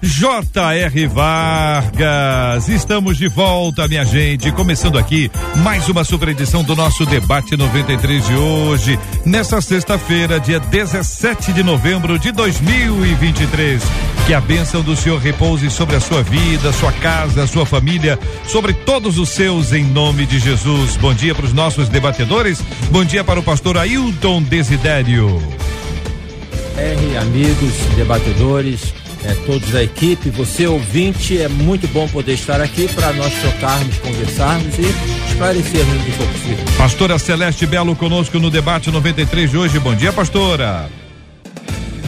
J.R. Vargas. Estamos de volta, minha gente. Começando aqui mais uma super edição do nosso debate 93 de hoje, nesta sexta-feira, dia 17 de novembro de 2023. Que a bênção do Senhor repouse sobre a sua vida, sua casa, sua família, sobre todos os seus, em nome de Jesus. Bom dia para os nossos debatedores. Bom dia para o pastor Ailton Desidério. R, amigos, debatedores, é, todos da equipe, você ouvinte, é muito bom poder estar aqui para nós trocarmos, conversarmos e esclarecermos o que for possível. Pastora Celeste Belo conosco no debate 93 de hoje. Bom dia, pastora.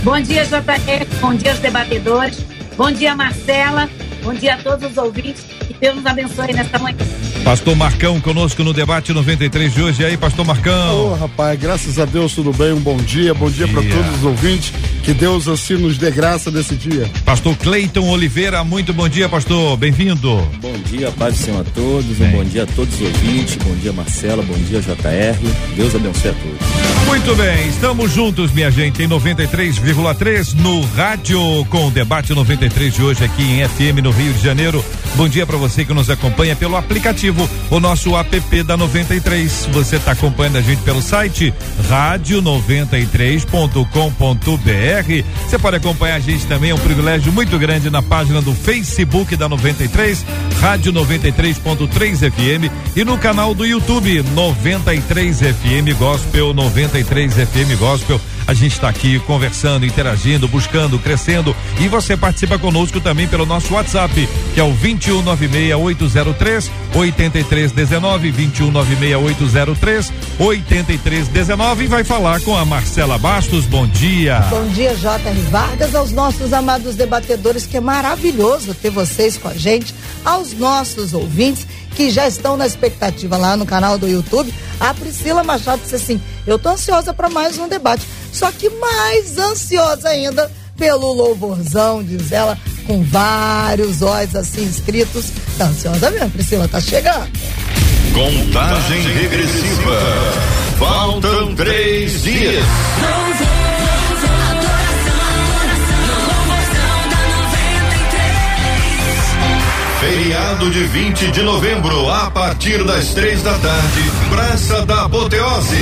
Bom dia, JR. Bom dia, os debatedores. Bom dia, Marcela. Bom dia a todos os ouvintes. Que Deus nos abençoe nesta manhã. Pastor Marcão conosco no debate 93 de hoje. E aí, pastor Marcão? Ô, rapaz, graças a Deus, tudo bem? Um bom dia, bom, dia, para dia. todos os ouvintes. Que Deus assim nos dê graça nesse dia. Pastor Cleiton Oliveira, muito bom dia, pastor. Bem-vindo. Bom dia, paz do Senhor a todos. Bem. Um bom dia a todos os ouvintes. Bom dia, Marcela. Bom dia, JR. Deus abençoe a todos. Muito bem, estamos juntos, minha gente, em 93,3 no rádio com o debate 93 de hoje aqui em FM no Rio de Janeiro. Bom dia para você que nos acompanha pelo aplicativo, o nosso app da 93. Você está acompanhando a gente pelo site rádio93.com.br. Você pode acompanhar a gente também, é um privilégio muito grande na página do Facebook da 93, Rádio 93.3 FM e no canal do YouTube 93 FM Gospel 93 FM Gospel. A gente está aqui conversando, interagindo, buscando, crescendo e você participa conosco também pelo nosso WhatsApp, que é o 2196803 8319 2196803 8319 e vai falar com a Marcela Bastos. Bom dia. Bom dia, J.R. Vargas, aos nossos amados debatedores, que é maravilhoso ter vocês com a gente, aos nossos ouvintes que já estão na expectativa lá no canal do YouTube. A Priscila Machado disse assim: Eu tô ansiosa para mais um debate, só que mais ansiosa ainda pelo louvorzão, diz ela, com vários olhos assim escritos. Tá ansiosa mesmo, Priscila, tá chegando. Contagem regressiva. Faltam três dias. Feriado de 20 de novembro, a partir das três da tarde, Praça da Apoteose.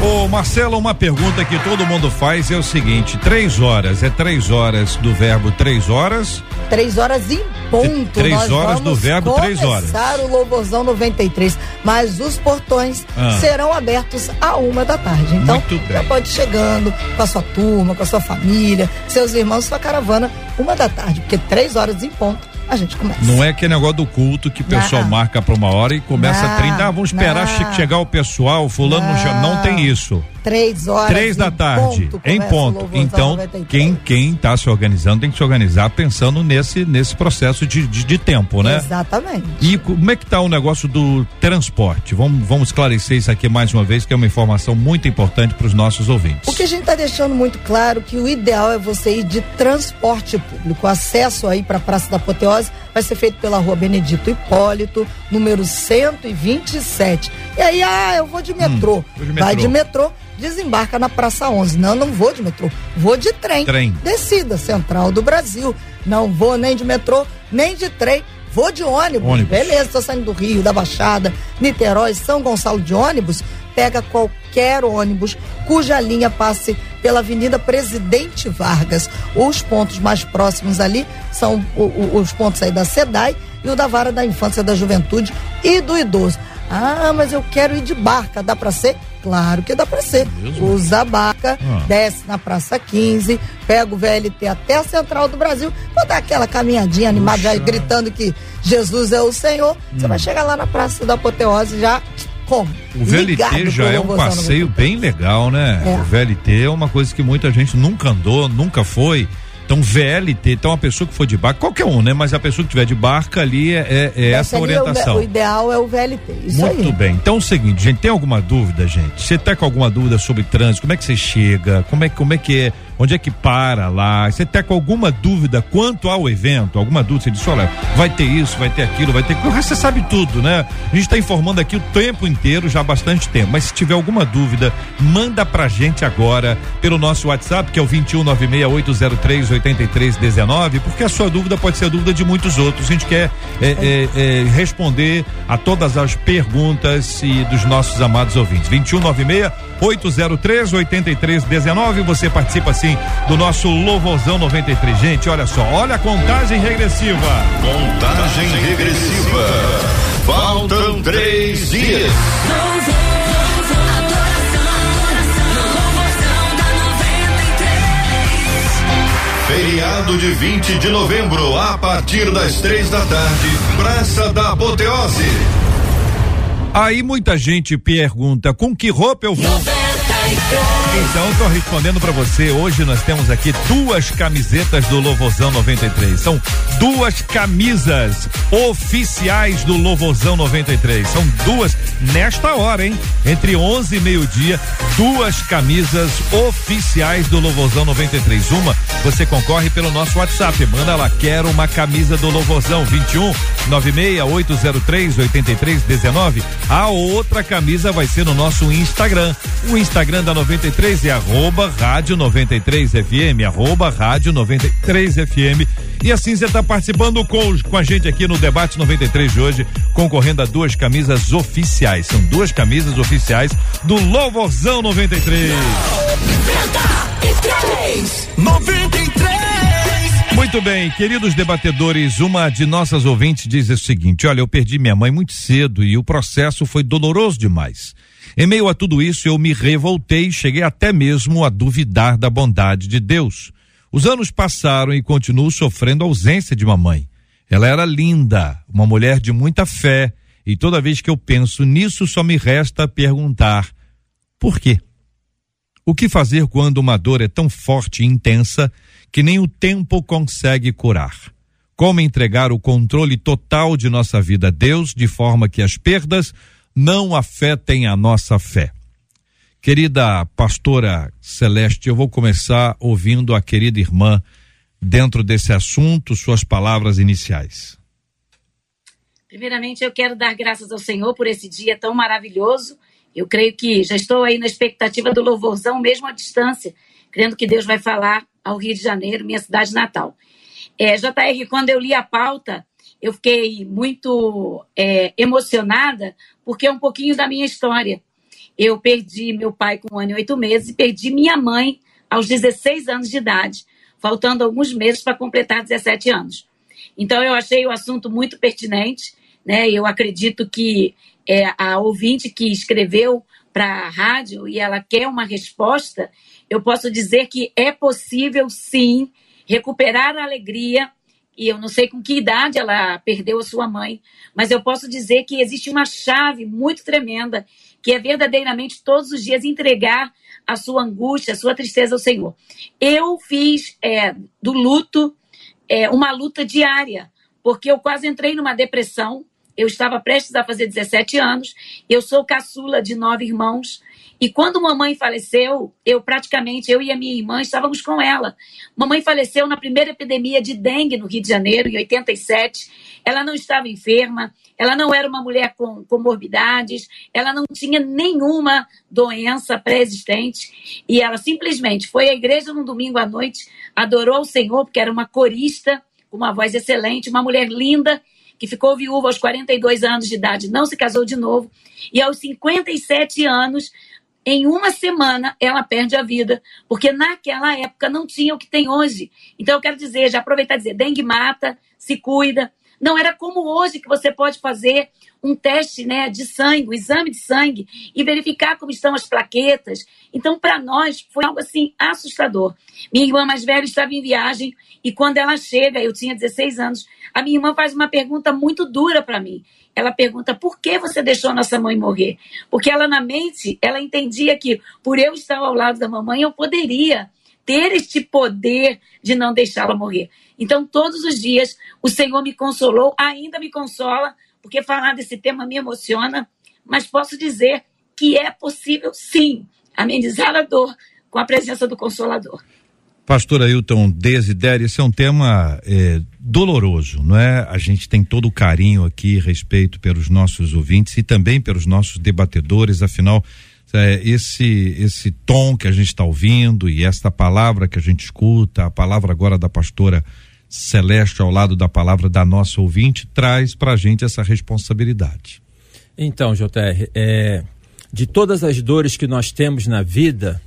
Ô Marcelo, uma pergunta que todo mundo faz é o seguinte: três horas, é três horas do verbo três horas? Três horas em ponto. Três Nós horas do verbo, três horas. Começar o Louvorzão 93. Mas os portões Ah. serão abertos a uma da tarde. Então, Muito bem. já pode ir chegando com a sua turma, com a sua família, seus irmãos, sua caravana, uma da tarde. Porque três horas em ponto a gente começa. Não é aquele negócio do culto que o pessoal Não. marca pra uma hora e começa Não, a 30. Ah, vamos esperar não. che- chegar o pessoal, fulano não, che- não tem isso. Três horas. Três da tarde, ponto, em ponto. Então, 93. quem quem tá se organizando tem que se organizar pensando nesse nesse processo de, de, de tempo, né? Exatamente. E como é que tá o negócio do transporte? Vamos, vamos esclarecer isso aqui mais uma vez, que é uma informação muito importante para os nossos ouvintes. O que a gente está deixando muito claro que o ideal é você ir de transporte público. O acesso aí para a Praça da Apoteose vai ser feito pela rua Benedito Hipólito, número 127. E aí, ah, eu vou de metrô. vou de Vai metrô. de metrô, desembarca na Praça 11. Não, não vou de metrô, vou de trem. Trem. Descida Central do Brasil. Não vou nem de metrô, nem de trem. Vou de ônibus. Ônibus. Beleza, tô saindo do Rio, da Baixada, Niterói, São Gonçalo de ônibus. Pega qualquer ônibus cuja linha passe pela Avenida Presidente Vargas. Os pontos mais próximos ali são o- o- os pontos aí da SEDAI e o da Vara da Infância, da Juventude e do Idoso. Ah, mas eu quero ir de barca. Dá pra ser? Claro que dá pra ser. Usa a barca, Ah. desce na Praça 15, pega o VLT até a Central do Brasil, vou dar aquela caminhadinha animada, já gritando que Jesus é o Senhor. Você vai chegar lá na Praça da Apoteose já como? O VLT já é um passeio 93. bem legal, né? É. O VLT é uma coisa que muita gente nunca andou, nunca foi. Então, VLT, então a pessoa que for de barca, qualquer um, né? Mas a pessoa que tiver de barca ali é, é, é essa orientação. O, o, ideal é o VLT. Isso Muito aí. bem. Então é o seguinte, gente, tem alguma dúvida, gente? Você tá com alguma dúvida sobre trânsito? Como é que você chega? Como é, como é que é? Onde é que para lá? Você tá com alguma dúvida quanto ao evento? Alguma dúvida? Você disse, olha, vai ter isso, vai ter aquilo, vai ter. Você sabe tudo, né? A gente está informando aqui o tempo inteiro, já há bastante tempo. Mas se tiver alguma dúvida, manda pra gente agora pelo nosso WhatsApp, que é o 21968038319, porque a sua dúvida pode ser a dúvida de muitos outros. A gente quer é, é, é, responder a todas as perguntas e dos nossos amados ouvintes. 2196 803 8319. Você participa assim do nosso Louvorzão 93. Gente, olha só, olha a contagem regressiva. Contagem regressiva. Faltam três dias. Feriado de 20 de novembro, a partir das três da tarde, Praça da Apoteose. Aí muita gente pergunta: com que roupa eu vou? Então, estou respondendo para você. Hoje nós temos aqui duas camisetas do Louvozão 93. São duas camisas oficiais do Louvozão 93. São duas nesta hora, hein? Entre 11 e meio-dia, duas camisas oficiais do Louvozão 93. Uma você concorre pelo nosso WhatsApp. Manda lá, quero uma camisa do Louvozão 21 96803 8319. A outra camisa vai ser no nosso Instagram. O Instagram da 93 é arroba rádio 93 FM, arroba rádio 93 FM. E assim você está participando com, com a gente aqui no debate 93 de hoje, concorrendo a duas camisas oficiais. São duas camisas oficiais do Louvorzão 93. 93! 93! Muito bem, queridos debatedores, uma de nossas ouvintes diz o seguinte: olha, eu perdi minha mãe muito cedo e o processo foi doloroso demais. Em meio a tudo isso, eu me revoltei e cheguei até mesmo a duvidar da bondade de Deus. Os anos passaram e continuo sofrendo a ausência de mamãe. Ela era linda, uma mulher de muita fé, e toda vez que eu penso nisso, só me resta perguntar: por quê? O que fazer quando uma dor é tão forte e intensa que nem o tempo consegue curar? Como entregar o controle total de nossa vida a Deus de forma que as perdas não afetem a nossa fé. Querida pastora Celeste, eu vou começar ouvindo a querida irmã dentro desse assunto, suas palavras iniciais. Primeiramente, eu quero dar graças ao Senhor por esse dia tão maravilhoso. Eu creio que já estou aí na expectativa do louvorzão, mesmo à distância, crendo que Deus vai falar ao Rio de Janeiro, minha cidade natal. É, JR, quando eu li a pauta, eu fiquei muito é, emocionada, porque é um pouquinho da minha história. Eu perdi meu pai com um ano e oito meses e perdi minha mãe aos 16 anos de idade, faltando alguns meses para completar 17 anos. Então, eu achei o assunto muito pertinente, né? Eu acredito que é, a ouvinte que escreveu para a rádio e ela quer uma resposta, eu posso dizer que é possível sim recuperar a alegria e eu não sei com que idade ela perdeu a sua mãe, mas eu posso dizer que existe uma chave muito tremenda, que é verdadeiramente todos os dias entregar a sua angústia, a sua tristeza ao Senhor. Eu fiz é, do luto é, uma luta diária, porque eu quase entrei numa depressão. Eu estava prestes a fazer 17 anos, eu sou caçula de nove irmãos, e quando mamãe faleceu, eu praticamente, eu e a minha irmã estávamos com ela. Mamãe faleceu na primeira epidemia de dengue no Rio de Janeiro, em 87. Ela não estava enferma, ela não era uma mulher com comorbidades, ela não tinha nenhuma doença pré-existente. E ela simplesmente foi à igreja no domingo à noite, adorou o Senhor, porque era uma corista, com uma voz excelente, uma mulher linda, que ficou viúva aos 42 anos de idade, não se casou de novo. E aos 57 anos, em uma semana ela perde a vida, porque naquela época não tinha o que tem hoje. Então eu quero dizer, já aproveitar e dizer, dengue mata, se cuida. Não era como hoje que você pode fazer um teste né, de sangue, um exame de sangue e verificar como estão as plaquetas. Então, para nós, foi algo assim assustador. Minha irmã mais velha estava em viagem e quando ela chega, eu tinha 16 anos, a minha irmã faz uma pergunta muito dura para mim ela pergunta por que você deixou nossa mãe morrer? Porque ela na mente, ela entendia que por eu estar ao lado da mamãe, eu poderia ter este poder de não deixá-la morrer. Então, todos os dias, o Senhor me consolou, ainda me consola, porque falar desse tema me emociona, mas posso dizer que é possível, sim, amenizar a dor com a presença do Consolador. Pastor Ailton Desidério, esse é um tema é, doloroso, não é? A gente tem todo o carinho aqui, respeito pelos nossos ouvintes e também pelos nossos debatedores, afinal, é, esse esse tom que a gente está ouvindo e esta palavra que a gente escuta, a palavra agora da pastora Celeste ao lado da palavra da nossa ouvinte, traz para a gente essa responsabilidade. Então, JR, é, de todas as dores que nós temos na vida,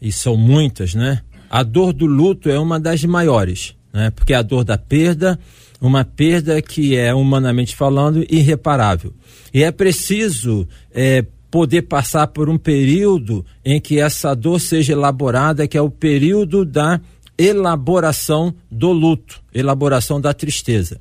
e são muitas, né? A dor do luto é uma das maiores, né? Porque é a dor da perda, uma perda que é, humanamente falando, irreparável. E é preciso é, poder passar por um período em que essa dor seja elaborada, que é o período da elaboração do luto, elaboração da tristeza.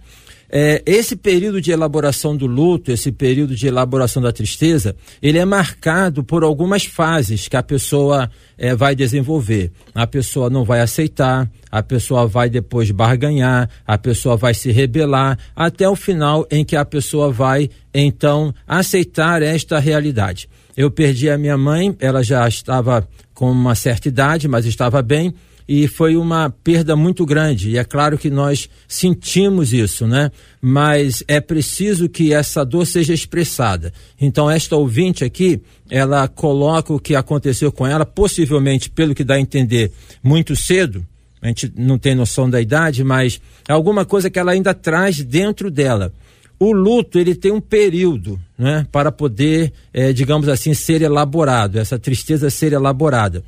É, esse período de elaboração do luto, esse período de elaboração da tristeza, ele é marcado por algumas fases que a pessoa é, vai desenvolver. A pessoa não vai aceitar, a pessoa vai depois barganhar, a pessoa vai se rebelar, até o final em que a pessoa vai, então, aceitar esta realidade. Eu perdi a minha mãe, ela já estava com uma certa idade, mas estava bem e foi uma perda muito grande. E é claro que nós sentimos isso, né? Mas é preciso que essa dor seja expressada. Então, esta ouvinte aqui, ela coloca o que aconteceu com ela, possivelmente, pelo que dá a entender, muito cedo. A gente não tem noção da idade, mas é alguma coisa que ela ainda traz dentro dela. O luto ele tem um período, né, para poder, eh, digamos assim, ser elaborado. Essa tristeza ser elaborada.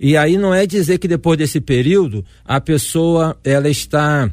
E aí não é dizer que depois desse período a pessoa ela está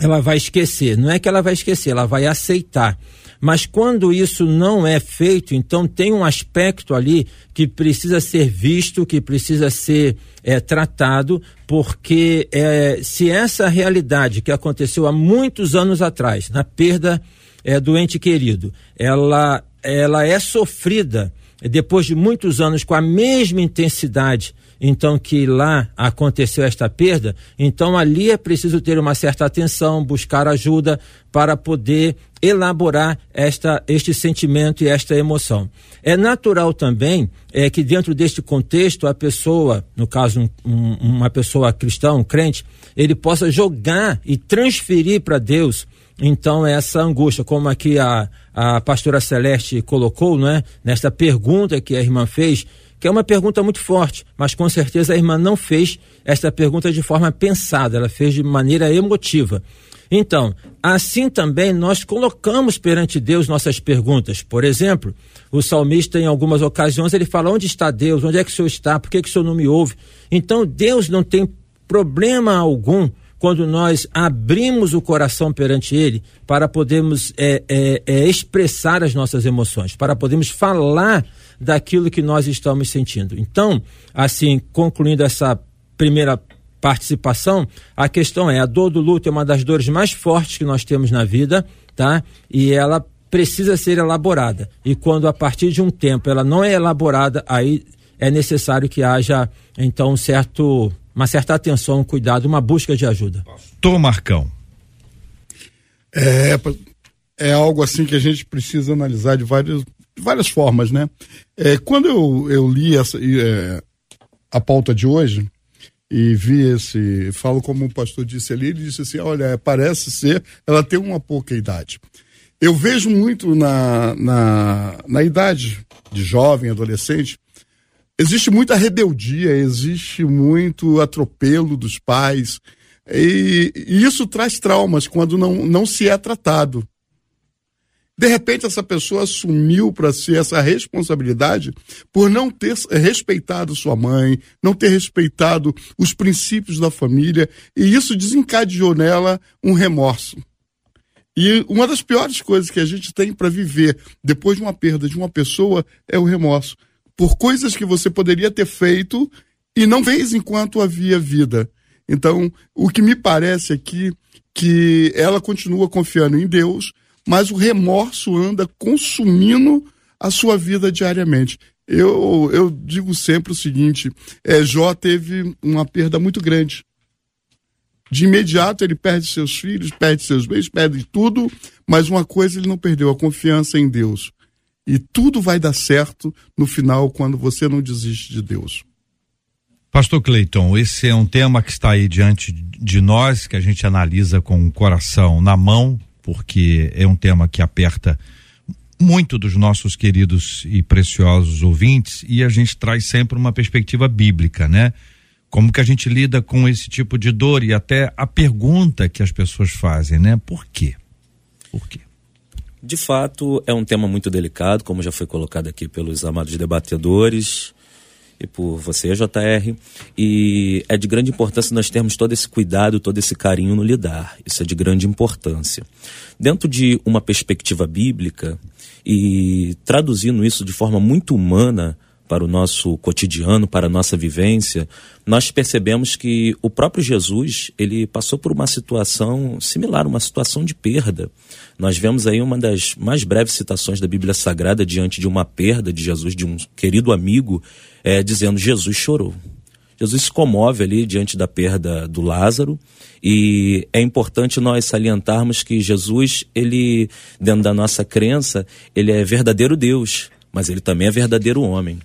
ela vai esquecer. Não é que ela vai esquecer, ela vai aceitar. Mas quando isso não é feito, então tem um aspecto ali que precisa ser visto, que precisa ser é, tratado, porque é, se essa realidade que aconteceu há muitos anos atrás, na perda é, do ente querido, ela, ela é sofrida depois de muitos anos com a mesma intensidade então que lá aconteceu esta perda, então ali é preciso ter uma certa atenção, buscar ajuda para poder elaborar esta, este sentimento e esta emoção. É natural também é, que dentro deste contexto a pessoa, no caso um, um, uma pessoa cristã, um crente, ele possa jogar e transferir para Deus então essa angústia, como aqui a, a pastora Celeste colocou, né, nesta pergunta que a irmã fez, que é uma pergunta muito forte, mas com certeza a irmã não fez esta pergunta de forma pensada, ela fez de maneira emotiva. Então, assim também nós colocamos perante Deus nossas perguntas. Por exemplo, o salmista, em algumas ocasiões, ele fala: Onde está Deus? Onde é que o Senhor está? Por que, que o Senhor não me ouve? Então, Deus não tem problema algum quando nós abrimos o coração perante Ele para podermos é, é, é, expressar as nossas emoções, para podermos falar daquilo que nós estamos sentindo. Então, assim, concluindo essa primeira participação, a questão é: a dor do luto é uma das dores mais fortes que nós temos na vida, tá? E ela precisa ser elaborada. E quando a partir de um tempo ela não é elaborada, aí é necessário que haja então um certo uma certa atenção, um cuidado, uma busca de ajuda. Tô Marcão. É, é algo assim que a gente precisa analisar de várias, de várias formas, né? É, quando eu, eu li essa, é, a pauta de hoje e vi esse, falo como o pastor disse ali, ele disse assim, olha, parece ser, ela tem uma pouca idade. Eu vejo muito na, na, na idade de jovem, adolescente, existe muita rebeldia, existe muito atropelo dos pais, e, e isso traz traumas quando não, não se é tratado. De repente, essa pessoa assumiu para si essa responsabilidade por não ter respeitado sua mãe, não ter respeitado os princípios da família, e isso desencadeou nela um remorso. E uma das piores coisas que a gente tem para viver depois de uma perda de uma pessoa é o remorso. Por coisas que você poderia ter feito e não fez enquanto havia vida. Então, o que me parece aqui que ela continua confiando em Deus, mas o remorso anda consumindo a sua vida diariamente. Eu, eu digo sempre o seguinte: é, Jó teve uma perda muito grande. De imediato ele perde seus filhos, perde seus bens, perde tudo, mas uma coisa ele não perdeu: a confiança em Deus. E tudo vai dar certo no final quando você não desiste de Deus. Pastor Cleiton, esse é um tema que está aí diante de nós, que a gente analisa com o coração na mão, porque é um tema que aperta muito dos nossos queridos e preciosos ouvintes e a gente traz sempre uma perspectiva bíblica, né? Como que a gente lida com esse tipo de dor e até a pergunta que as pessoas fazem, né? Por quê? Por quê? De fato, é um tema muito delicado, como já foi colocado aqui pelos amados debatedores e por você, JR. E é de grande importância nós termos todo esse cuidado, todo esse carinho no lidar. Isso é de grande importância. Dentro de uma perspectiva bíblica e traduzindo isso de forma muito humana, para o nosso cotidiano, para a nossa vivência, nós percebemos que o próprio Jesus, ele passou por uma situação similar, uma situação de perda. Nós vemos aí uma das mais breves citações da Bíblia Sagrada diante de uma perda de Jesus, de um querido amigo, é, dizendo: Jesus chorou. Jesus se comove ali diante da perda do Lázaro e é importante nós salientarmos que Jesus, ele, dentro da nossa crença, ele é verdadeiro Deus, mas ele também é verdadeiro homem.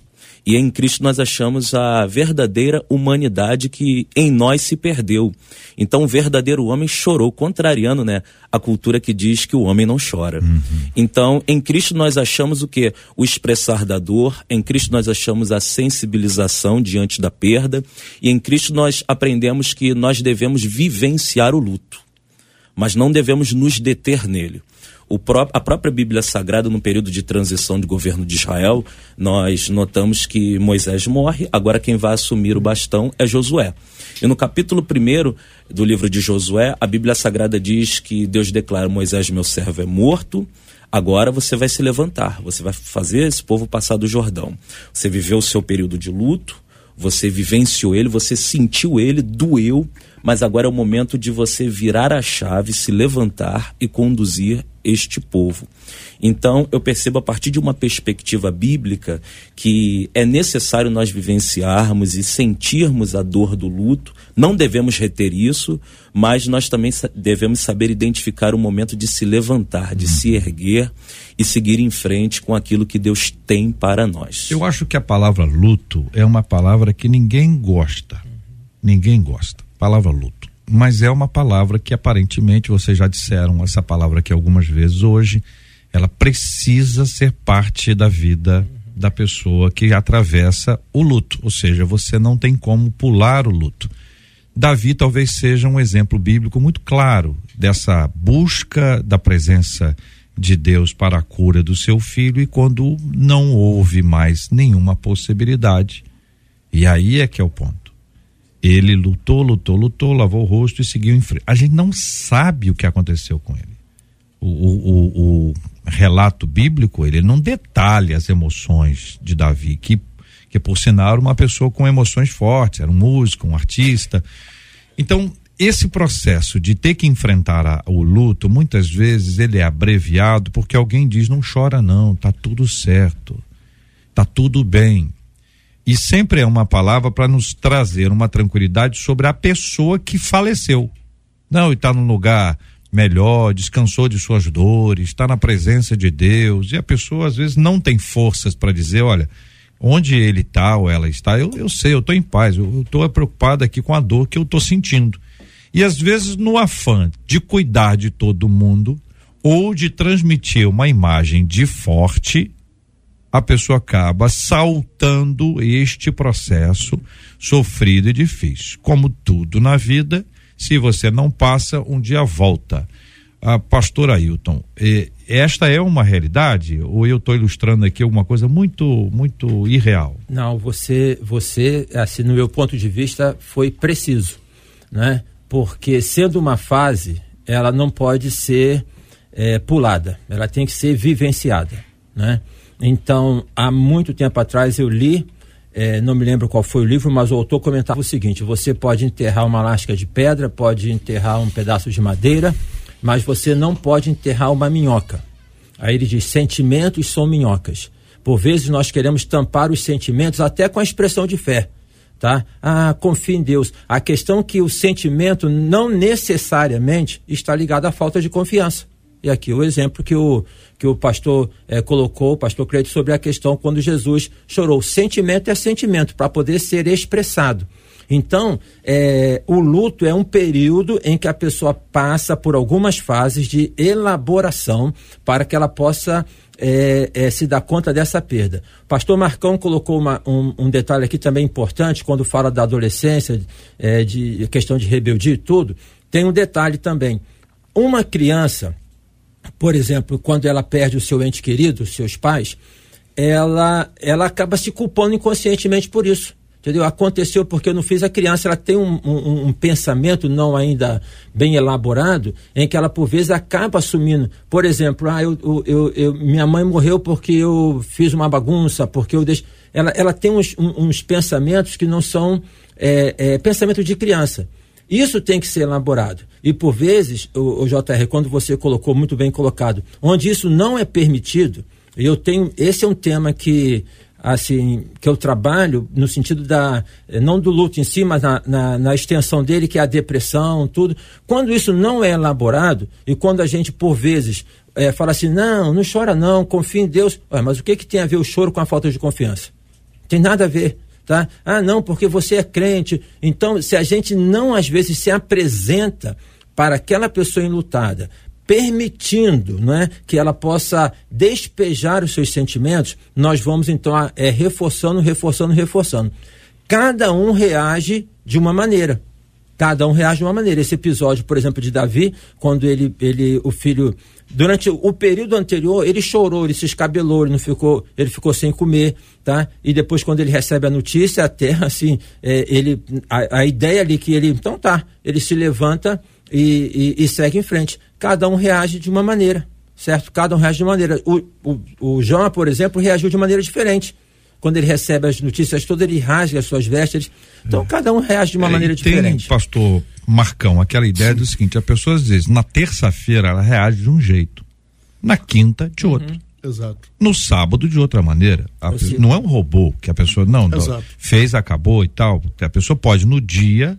E em Cristo nós achamos a verdadeira humanidade que em nós se perdeu. Então o verdadeiro homem chorou, contrariando né, a cultura que diz que o homem não chora. Uhum. Então em Cristo nós achamos o que? O expressar da dor, em Cristo nós achamos a sensibilização diante da perda, e em Cristo nós aprendemos que nós devemos vivenciar o luto, mas não devemos nos deter nele pró a própria Bíblia Sagrada, no período de transição de governo de Israel, nós notamos que Moisés morre, agora quem vai assumir o bastão é Josué. E no capítulo 1 do livro de Josué, a Bíblia Sagrada diz que Deus declara: Moisés, meu servo, é morto. Agora você vai se levantar, você vai fazer esse povo passar do Jordão. Você viveu o seu período de luto, você vivenciou ele, você sentiu ele, doeu, mas agora é o momento de você virar a chave, se levantar e conduzir este povo. Então, eu percebo a partir de uma perspectiva bíblica que é necessário nós vivenciarmos e sentirmos a dor do luto. Não devemos reter isso, mas nós também devemos saber identificar o momento de se levantar, de se erguer e seguir em frente com aquilo que Deus tem para nós. Eu acho que a palavra luto é uma palavra que ninguém gosta. Ninguém gosta palavra luto. Mas é uma palavra que aparentemente vocês já disseram essa palavra aqui algumas vezes hoje, ela precisa ser parte da vida da pessoa que atravessa o luto, ou seja, você não tem como pular o luto. Davi talvez seja um exemplo bíblico muito claro dessa busca da presença de Deus para a cura do seu filho e quando não houve mais nenhuma possibilidade. E aí é que é o ponto. Ele lutou, lutou, lutou, lavou o rosto e seguiu em frente. A gente não sabe o que aconteceu com ele. O, o, o relato bíblico, ele não detalha as emoções de Davi, que, que por sinal era uma pessoa com emoções fortes, era um músico, um artista. Então, esse processo de ter que enfrentar a, o luto, muitas vezes ele é abreviado porque alguém diz: não chora, não, tá tudo certo, tá tudo bem. E sempre é uma palavra para nos trazer uma tranquilidade sobre a pessoa que faleceu. Não, e está num lugar melhor, descansou de suas dores, está na presença de Deus. E a pessoa às vezes não tem forças para dizer, olha, onde ele está ou ela está, eu, eu sei, eu estou em paz, eu estou preocupado aqui com a dor que eu estou sentindo. E às vezes no afã de cuidar de todo mundo ou de transmitir uma imagem de forte, a pessoa acaba saltando este processo sofrido e difícil. Como tudo na vida, se você não passa, um dia volta. A pastor Ailton, eh, esta é uma realidade ou eu estou ilustrando aqui alguma coisa muito muito irreal? Não, você você assim no meu ponto de vista foi preciso, né? Porque sendo uma fase, ela não pode ser eh, pulada, ela tem que ser vivenciada, né? Então, há muito tempo atrás eu li, é, não me lembro qual foi o livro, mas o autor comentava o seguinte: você pode enterrar uma lasca de pedra, pode enterrar um pedaço de madeira, mas você não pode enterrar uma minhoca. Aí ele diz: sentimentos são minhocas. Por vezes nós queremos tampar os sentimentos até com a expressão de fé. Tá? Ah, confie em Deus. A questão é que o sentimento não necessariamente está ligado à falta de confiança. E aqui o exemplo que o, que o pastor eh, colocou, o pastor Credo, sobre a questão quando Jesus chorou. Sentimento é sentimento para poder ser expressado. Então, é, o luto é um período em que a pessoa passa por algumas fases de elaboração para que ela possa é, é, se dar conta dessa perda. Pastor Marcão colocou uma, um, um, detalhe aqui também importante quando fala da adolescência, é, de questão de rebeldia e tudo. Tem um detalhe também. Uma criança, por exemplo, quando ela perde o seu ente querido, seus pais, ela, ela acaba se culpando inconscientemente por isso entendeu? Aconteceu porque eu não fiz. A criança ela tem um, um, um, pensamento não ainda bem elaborado, em que ela por vezes acaba assumindo. Por exemplo, ah, eu, eu, eu minha mãe morreu porque eu fiz uma bagunça, porque eu deixo. Ela, ela tem uns, uns pensamentos que não são é, é, pensamento de criança. Isso tem que ser elaborado. E por vezes, o, o JR, quando você colocou muito bem colocado, onde isso não é permitido, eu tenho. Esse é um tema que assim, que eu trabalho no sentido da, eh, não do luto em si, mas na, na, na, extensão dele, que é a depressão, tudo. Quando isso não é elaborado, e quando a gente, por vezes, é, fala assim, não, não chora não, confia em Deus. Ué, mas o que, que tem a ver o choro com a falta de confiança? Tem nada a ver. Tá? Ah, não, porque você é crente. Então, se a gente não, às vezes, se apresenta para aquela pessoa enlutada, permitindo né, que ela possa despejar os seus sentimentos, nós vamos então é, reforçando, reforçando, reforçando. Cada um reage de uma maneira. Cada um reage de uma maneira. Esse episódio, por exemplo, de Davi, quando ele, ele o filho, durante o período anterior, ele chorou, ele se escabelou, ele não ficou, ele ficou sem comer, tá? E depois, quando ele recebe a notícia, até assim, é, ele, a, a ideia ali que ele, então tá, ele se levanta e, e, e segue em frente cada um reage de uma maneira, certo? Cada um reage de uma maneira. O, o, o João, por exemplo, reagiu de maneira diferente. Quando ele recebe as notícias todas, ele rasga as suas vestes. Então, é. cada um reage de uma é, maneira tem, diferente. pastor Marcão, aquela ideia Sim. do seguinte: a pessoa às vezes, na terça-feira, ela reage de um jeito, na quinta, de outro. Uhum. Exato. No sábado, de outra maneira. Pessoa, não é um robô que a pessoa, não, não fez, acabou e tal. A pessoa pode, no dia,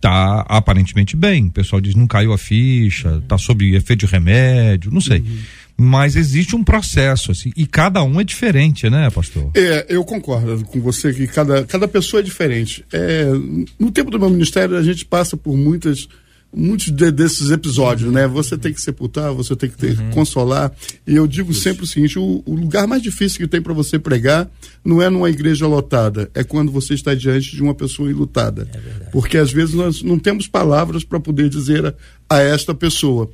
tá aparentemente bem. O pessoal diz não caiu a ficha, uhum. tá sob efeito de remédio, não sei. Uhum. Mas existe um processo, assim, e cada um é diferente, né, pastor? É, eu concordo com você que cada, cada pessoa é diferente. É, no tempo do meu ministério, a gente passa por muitas muitos de, desses episódios, né? Você tem que sepultar, você tem que ter, uhum. consolar. E eu digo Isso. sempre o seguinte: o, o, lugar mais difícil que tem para você pregar não é numa igreja lotada, é quando você está diante de uma pessoa enlutada. É Porque às vezes nós não temos palavras para poder dizer a, a, esta pessoa.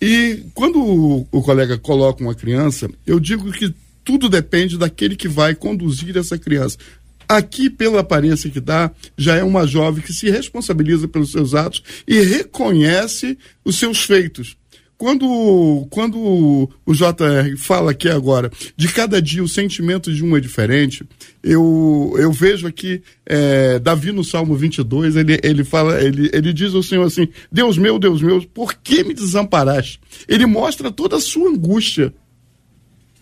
E quando o, o colega coloca uma criança, eu digo que tudo depende daquele que vai conduzir essa criança. Aqui, pela aparência que dá, já é uma jovem que se responsabiliza pelos seus atos e reconhece os seus feitos. Quando, quando o JR fala aqui agora de cada dia o sentimento de um é diferente, eu, eu vejo aqui é, Davi no Salmo 22, ele, ele fala, ele, ele diz ao Senhor assim: Deus meu, Deus meu, por que me desamparaste? Ele mostra toda a sua angústia.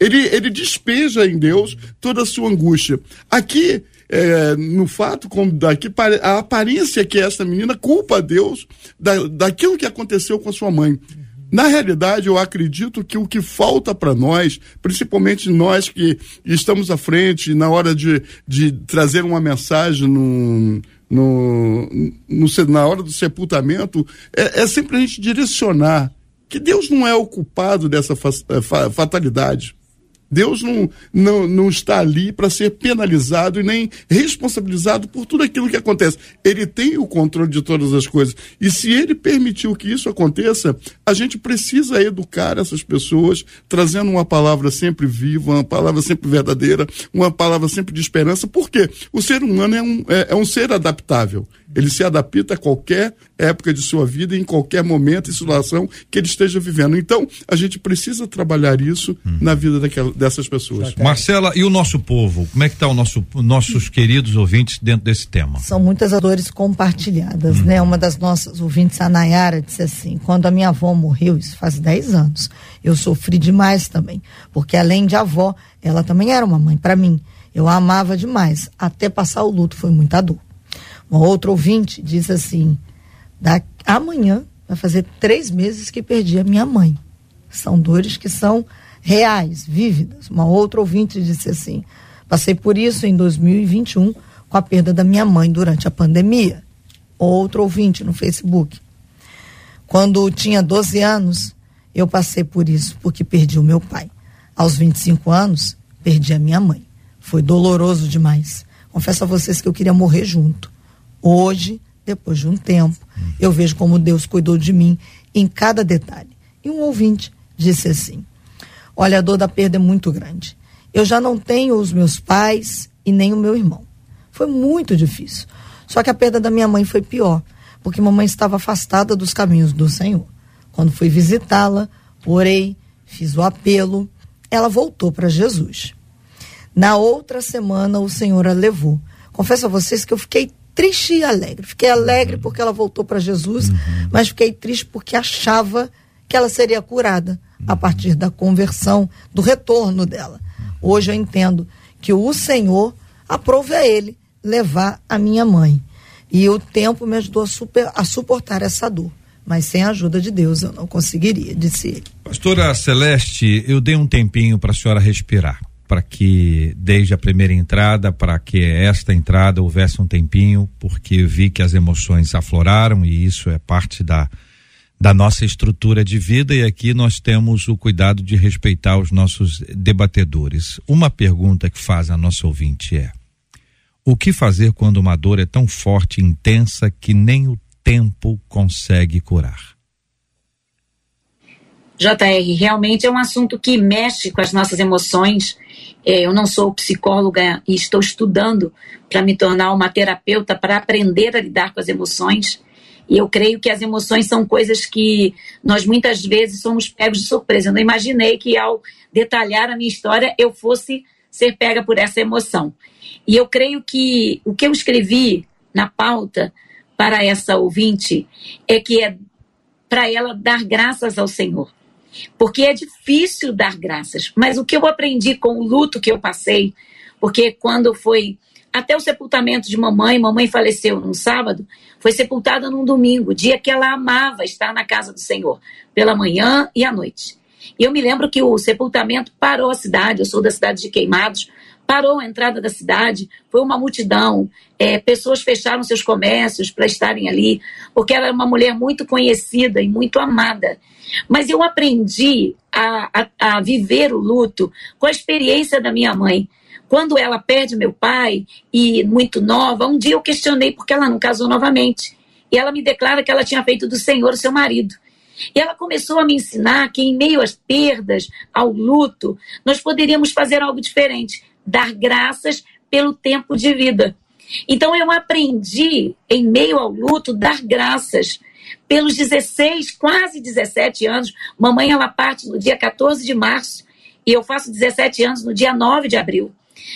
Ele, ele despeja em Deus toda a sua angústia. Aqui é, no fato, como daqui, a aparência que essa menina culpa a Deus da, daquilo que aconteceu com a sua mãe. Na realidade, eu acredito que o que falta para nós, principalmente nós que estamos à frente, na hora de, de trazer uma mensagem no, no, na hora do sepultamento, é, é sempre a gente direcionar que Deus não é o culpado dessa é, fatalidade. Deus não, não, não está ali para ser penalizado e nem responsabilizado por tudo aquilo que acontece. Ele tem o controle de todas as coisas. E se ele permitiu que isso aconteça, a gente precisa educar essas pessoas, trazendo uma palavra sempre viva, uma palavra sempre verdadeira, uma palavra sempre de esperança, porque o ser humano é um, é, é um ser adaptável. Ele se adapta a qualquer época de sua vida, em qualquer momento e situação que ele esteja vivendo. Então, a gente precisa trabalhar isso hum. na vida daquela, dessas pessoas. Marcela, e o nosso povo? Como é que está o nosso nossos queridos ouvintes dentro desse tema? São muitas dores compartilhadas, hum. né? Uma das nossas ouvintes, a Nayara, disse assim: quando a minha avó morreu, isso faz 10 anos, eu sofri demais também, porque além de avó, ela também era uma mãe para mim. Eu a amava demais, até passar o luto foi muita dor. Uma outra ouvinte diz assim: da, amanhã vai fazer três meses que perdi a minha mãe. São dores que são reais, vívidas. Uma outra ouvinte disse assim: passei por isso em 2021 com a perda da minha mãe durante a pandemia. Outro ouvinte no Facebook. Quando tinha 12 anos, eu passei por isso porque perdi o meu pai. Aos 25 anos, perdi a minha mãe. Foi doloroso demais. Confesso a vocês que eu queria morrer junto. Hoje, depois de um tempo, eu vejo como Deus cuidou de mim em cada detalhe. E um ouvinte disse assim: Olha, a dor da perda é muito grande. Eu já não tenho os meus pais e nem o meu irmão. Foi muito difícil. Só que a perda da minha mãe foi pior, porque mamãe estava afastada dos caminhos do Senhor. Quando fui visitá-la, orei, fiz o apelo, ela voltou para Jesus. Na outra semana, o Senhor a levou. Confesso a vocês que eu fiquei triste e alegre. Fiquei alegre uhum. porque ela voltou para Jesus, uhum. mas fiquei triste porque achava que ela seria curada. A partir da conversão, do retorno dela. Hoje eu entendo que o Senhor aprove a ele levar a minha mãe. E o tempo me ajudou a, super, a suportar essa dor. Mas sem a ajuda de Deus eu não conseguiria, disse ele. Pastora Celeste, eu dei um tempinho para a senhora respirar para que desde a primeira entrada, para que esta entrada houvesse um tempinho, porque vi que as emoções afloraram e isso é parte da da nossa estrutura de vida e aqui nós temos o cuidado de respeitar os nossos debatedores. Uma pergunta que faz a nossa ouvinte é: o que fazer quando uma dor é tão forte e intensa que nem o tempo consegue curar? JR, realmente é um assunto que mexe com as nossas emoções. É, eu não sou psicóloga e estou estudando para me tornar uma terapeuta para aprender a lidar com as emoções. E eu creio que as emoções são coisas que nós muitas vezes somos pegos de surpresa. Eu não imaginei que ao detalhar a minha história eu fosse ser pega por essa emoção. E eu creio que o que eu escrevi na pauta para essa ouvinte é que é para ela dar graças ao Senhor porque é difícil dar graças. Mas o que eu aprendi com o luto que eu passei, porque quando foi até o sepultamento de mamãe, mamãe faleceu num sábado, foi sepultada num domingo, dia que ela amava estar na casa do Senhor, pela manhã e à noite. E eu me lembro que o sepultamento parou a cidade, eu sou da cidade de Queimados, parou a entrada da cidade, foi uma multidão, é, pessoas fecharam seus comércios para estarem ali, porque ela era uma mulher muito conhecida e muito amada. Mas eu aprendi a, a, a viver o luto com a experiência da minha mãe. Quando ela perde meu pai, e muito nova, um dia eu questionei porque ela não casou novamente. E ela me declara que ela tinha feito do Senhor seu marido. E ela começou a me ensinar que, em meio às perdas, ao luto, nós poderíamos fazer algo diferente dar graças pelo tempo de vida. Então eu aprendi, em meio ao luto, dar graças. Pelos 16, quase 17 anos, mamãe ela parte no dia 14 de março e eu faço 17 anos no dia 9 de abril.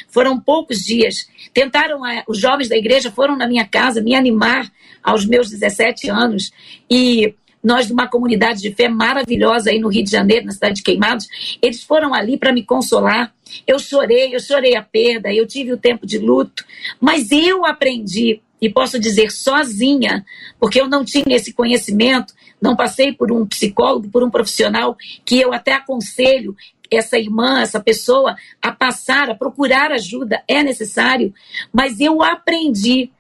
Foram poucos dias. Tentaram, os jovens da igreja foram na minha casa me animar aos meus 17 anos e nós de uma comunidade de fé maravilhosa aí no Rio de Janeiro, na cidade de Queimados, eles foram ali para me consolar. Eu chorei, eu chorei a perda, eu tive o tempo de luto, mas eu aprendi e posso dizer sozinha, porque eu não tinha esse conhecimento, não passei por um psicólogo, por um profissional que eu até aconselho essa irmã, essa pessoa a passar, a procurar ajuda, é necessário, mas eu aprendi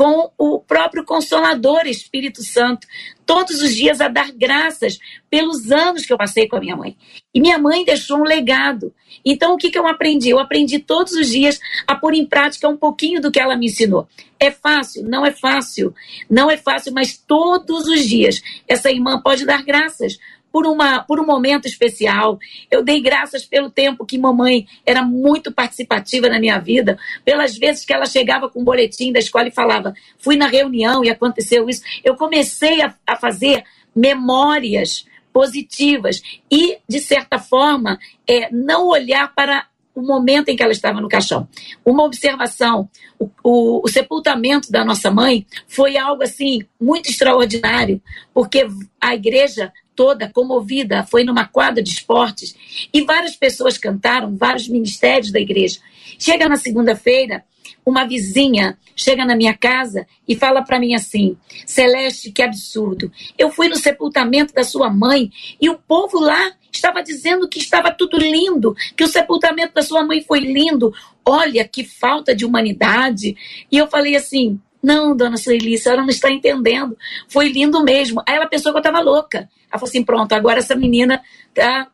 com o próprio Consolador Espírito Santo, todos os dias a dar graças pelos anos que eu passei com a minha mãe. E minha mãe deixou um legado. Então, o que, que eu aprendi? Eu aprendi todos os dias a pôr em prática um pouquinho do que ela me ensinou. É fácil? Não é fácil. Não é fácil, mas todos os dias essa irmã pode dar graças por, uma, por um momento especial. Eu dei graças pelo tempo que mamãe era muito participativa na minha vida, pelas vezes que ela chegava com um boletim da escola e falava: fui na reunião e aconteceu isso. Eu comecei a, a fazer memórias positivas e, de certa forma, é, não olhar para o momento em que ela estava no caixão. Uma observação: o, o, o, sepultamento da nossa mãe foi algo assim muito extraordinário, porque a igreja toda comovida foi numa quadra de esportes e várias pessoas cantaram, vários ministérios da igreja. Chega na segunda-feira, uma vizinha chega na minha casa e fala para mim assim: Celeste, que absurdo. Eu fui no sepultamento da sua mãe e o povo lá estava dizendo que estava tudo lindo, que o sepultamento da sua mãe foi lindo. Olha que falta de humanidade. E eu falei assim: não, dona Sueli, a senhora não está entendendo. Foi lindo mesmo. Aí ela pensou que eu estava louca. Ela falou assim: pronto, agora essa menina tá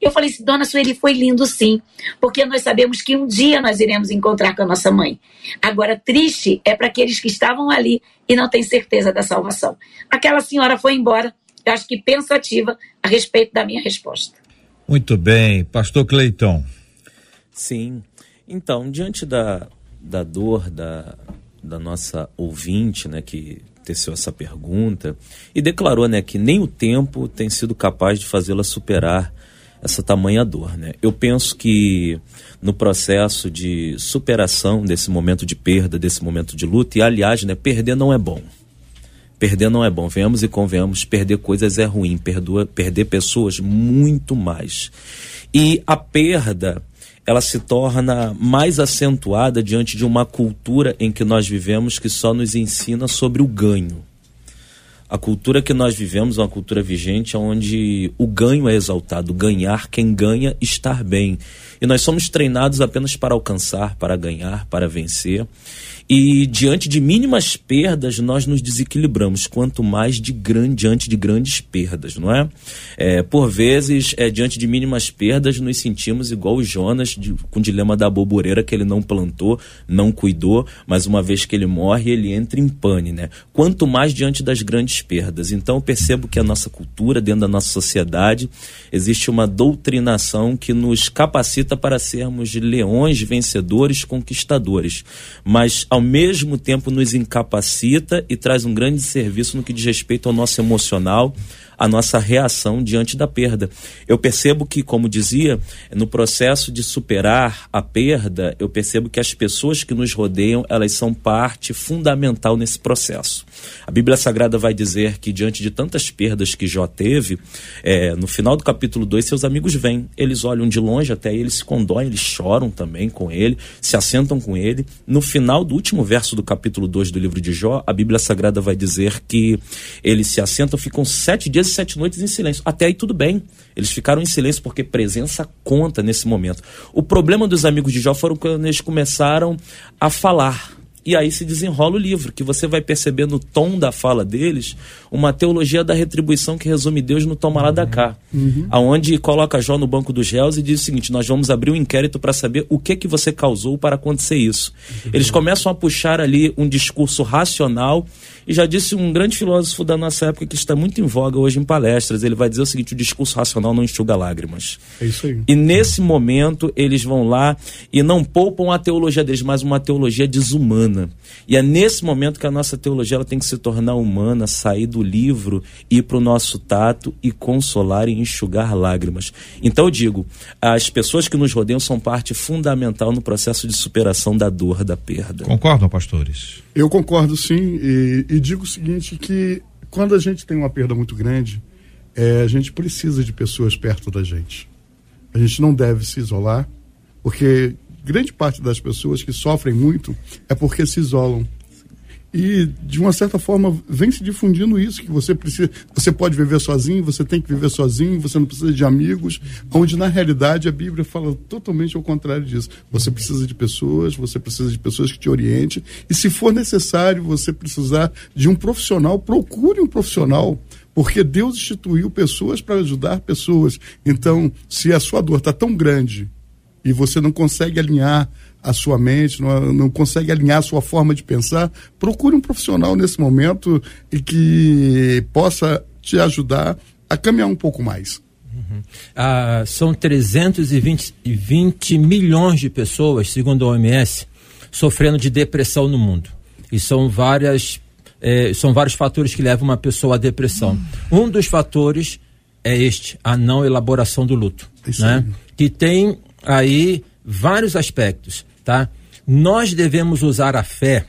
eu falei assim, dona Sueli, foi lindo sim, porque nós sabemos que um dia nós iremos encontrar com a nossa mãe. Agora, triste é para aqueles que estavam ali e não têm certeza da salvação. Aquela senhora foi embora, eu acho que pensativa a respeito da minha resposta. Muito bem, pastor Cleiton. Sim, então, diante da, da dor da, da nossa ouvinte, né, que teceu essa pergunta e declarou, né, que nem o tempo tem sido capaz de fazê-la superar essa tamanha dor. Né? Eu penso que no processo de superação desse momento de perda, desse momento de luta, e aliás, né, perder não é bom. Perder não é bom, venhamos e convenhamos, perder coisas é ruim, perdoa, perder pessoas muito mais. E a perda, ela se torna mais acentuada diante de uma cultura em que nós vivemos que só nos ensina sobre o ganho a cultura que nós vivemos é uma cultura vigente onde o ganho é exaltado, ganhar, quem ganha, estar bem. E nós somos treinados apenas para alcançar, para ganhar, para vencer. E diante de mínimas perdas, nós nos desequilibramos, quanto mais de grande, diante de grandes perdas, não é? é por vezes, é, diante de mínimas perdas, nos sentimos igual o Jonas, de, com o dilema da bobureira, que ele não plantou, não cuidou, mas uma vez que ele morre, ele entra em pane, né? Quanto mais diante das grandes perdas. Então, eu percebo que a nossa cultura, dentro da nossa sociedade, existe uma doutrinação que nos capacita para sermos leões, vencedores, conquistadores. Mas, ao ao mesmo tempo nos incapacita e traz um grande serviço no que diz respeito ao nosso emocional, a nossa reação diante da perda. Eu percebo que, como dizia, no processo de superar a perda, eu percebo que as pessoas que nos rodeiam, elas são parte fundamental nesse processo. A Bíblia Sagrada vai dizer que, diante de tantas perdas que Jó teve, é, no final do capítulo 2, seus amigos vêm. Eles olham de longe até ele, se condoem, eles choram também com ele, se assentam com ele. No final do último verso do capítulo 2 do livro de Jó, a Bíblia Sagrada vai dizer que eles se assentam, ficam sete dias e sete noites em silêncio. Até aí tudo bem. Eles ficaram em silêncio porque presença conta nesse momento. O problema dos amigos de Jó foram quando eles começaram a falar e aí se desenrola o livro, que você vai perceber no tom da fala deles uma teologia da retribuição que resume Deus no toma lá da cá. Uhum. Aonde coloca Jó no banco dos réus e diz o seguinte: nós vamos abrir um inquérito para saber o que que você causou para acontecer isso. Uhum. Eles começam a puxar ali um discurso racional e já disse um grande filósofo da nossa época que está muito em voga hoje em palestras. Ele vai dizer o seguinte: o discurso racional não enxuga lágrimas. É isso aí. E nesse momento eles vão lá e não poupam a teologia deles, mas uma teologia desumana. E é nesse momento que a nossa teologia ela tem que se tornar humana, sair do livro, ir para o nosso tato e consolar e enxugar lágrimas. Então eu digo, as pessoas que nos rodeiam são parte fundamental no processo de superação da dor, da perda. Concordam, pastores? Eu concordo sim, e, e digo o seguinte, que quando a gente tem uma perda muito grande, é, a gente precisa de pessoas perto da gente. A gente não deve se isolar, porque grande parte das pessoas que sofrem muito é porque se isolam. E, de uma certa forma, vem se difundindo isso, que você precisa, você pode viver sozinho, você tem que viver sozinho, você não precisa de amigos, onde na realidade a Bíblia fala totalmente ao contrário disso. Você precisa de pessoas, você precisa de pessoas que te orientem, e se for necessário você precisar de um profissional, procure um profissional, porque Deus instituiu pessoas para ajudar pessoas. Então, se a sua dor está tão grande e você não consegue alinhar a sua mente, não, não consegue alinhar a sua forma de pensar, procure um profissional nesse momento e que possa te ajudar a caminhar um pouco mais. Uhum. Ah, são 320 20 milhões de pessoas, segundo a OMS, sofrendo de depressão no mundo. E são várias, eh, são vários fatores que levam uma pessoa à depressão. Um dos fatores é este, a não elaboração do luto, Isso né? Que tem aí vários aspectos, tá? Nós devemos usar a fé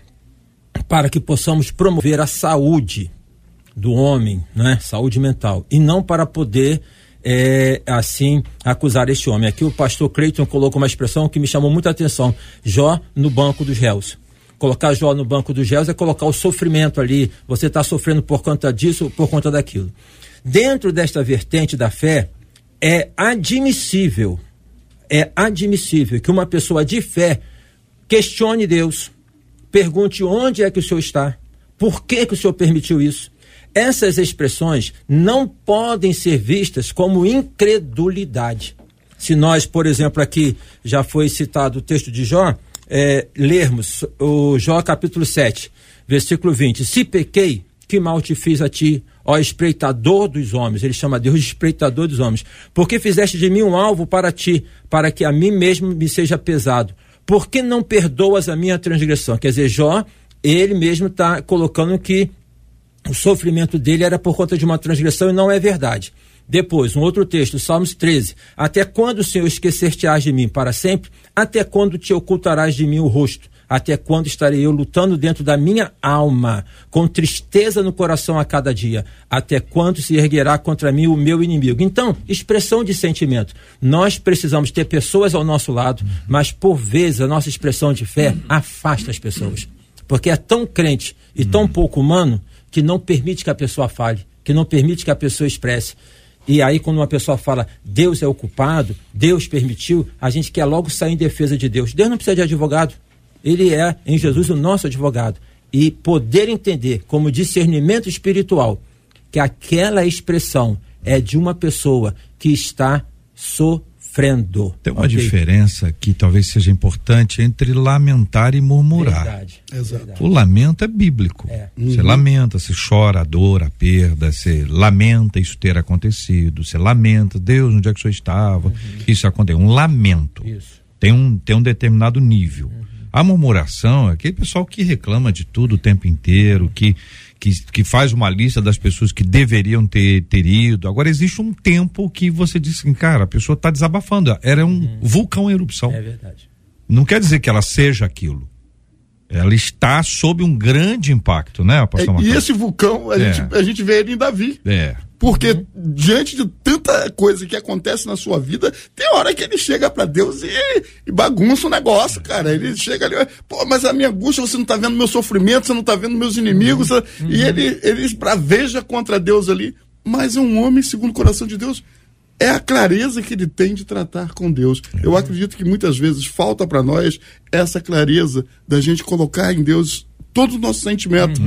para que possamos promover a saúde do homem, né? Saúde mental, e não para poder é, assim acusar este homem. Aqui o pastor Cleiton colocou uma expressão que me chamou muita atenção: Jó no banco dos réus. Colocar Jó no banco dos réus é colocar o sofrimento ali. Você está sofrendo por conta disso por conta daquilo. Dentro desta vertente da fé, é admissível, é admissível que uma pessoa de fé questione Deus, pergunte onde é que o Senhor está, por que, que o Senhor permitiu isso. Essas expressões não podem ser vistas como incredulidade. Se nós, por exemplo, aqui já foi citado o texto de Jó, é, lermos o Jó capítulo 7, versículo 20: Se pequei, que mal te fiz a ti, ó espreitador dos homens. Ele chama Deus de espreitador dos homens. Porque fizeste de mim um alvo para ti, para que a mim mesmo me seja pesado. Por que não perdoas a minha transgressão? Quer dizer, Jó, ele mesmo está colocando que o sofrimento dele era por conta de uma transgressão e não é verdade. Depois, um outro texto, Salmos 13. Até quando, Senhor, esquecer-te-ás de mim para sempre? Até quando te ocultarás de mim o rosto? Até quando estarei eu lutando dentro da minha alma, com tristeza no coração a cada dia? Até quando se erguerá contra mim o meu inimigo? Então, expressão de sentimento. Nós precisamos ter pessoas ao nosso lado, mas por vezes a nossa expressão de fé afasta as pessoas. Porque é tão crente e tão pouco humano que não permite que a pessoa fale, que não permite que a pessoa expresse. E aí, quando uma pessoa fala Deus é o culpado, Deus permitiu, a gente quer logo sair em defesa de Deus. Deus não precisa de advogado. Ele é, em Jesus, o nosso advogado. E poder entender, como discernimento espiritual, que aquela expressão é de uma pessoa que está sofrendo. Tem uma Ok? diferença que talvez seja importante entre lamentar e murmurar. Verdade. Exato. O lamento é bíblico. É. Você lamenta, você chora a dor, a perda, você lamenta isso ter acontecido, você lamenta, Deus, onde é que o senhor estava? Isso aconteceu. Um lamento. Isso. Tem um, tem um determinado nível. A murmuração é aquele pessoal que reclama de tudo o tempo inteiro, que, que, que faz uma lista das pessoas que deveriam ter, ter ido. Agora, existe um tempo que você diz assim, cara, a pessoa está desabafando. Era um vulcão em erupção. É verdade. Não quer dizer que ela seja aquilo. Ela está sob um grande impacto, né, É, pastor e Marcelo? esse vulcão, a, É. gente, a gente vê ele em Davi. É. Porque diante de tanta coisa que acontece na sua vida, tem hora que ele chega pra Deus e, e bagunça o negócio, cara. Ele chega ali, pô, mas a minha angústia, você não tá vendo meu sofrimento, você não tá vendo meus inimigos. E ele, ele esbraveja contra Deus ali. Mas é um homem segundo o coração de Deus. É a clareza que ele tem de tratar com Deus. Eu acredito que muitas vezes falta pra nós essa clareza da gente colocar em Deus todo o nosso sentimento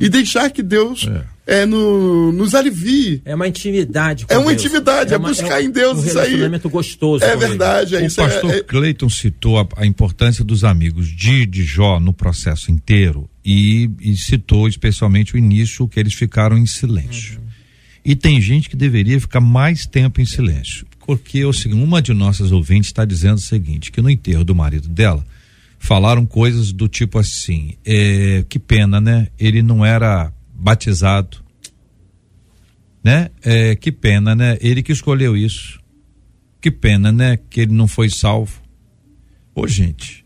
e deixar que Deus é. No- nos alivie. É uma intimidade. com É uma Deus. intimidade, é buscar em Deus um isso aí. relacionamento gostoso. É verdade, é O isso. é- pastor é- Cleiton citou a, a importância dos amigos de, de Jó no processo inteiro e, e citou especialmente o início que eles ficaram em silêncio. E tem gente que deveria ficar mais tempo em silêncio. Porque o seguinte, uma de nossas ouvintes está dizendo o seguinte: que no enterro do marido dela falaram coisas do tipo assim: é, que pena, né? Ele não era batizado. Né? É, que pena, né? Ele que escolheu isso. Que pena, né? Que ele não foi salvo. Ô, gente.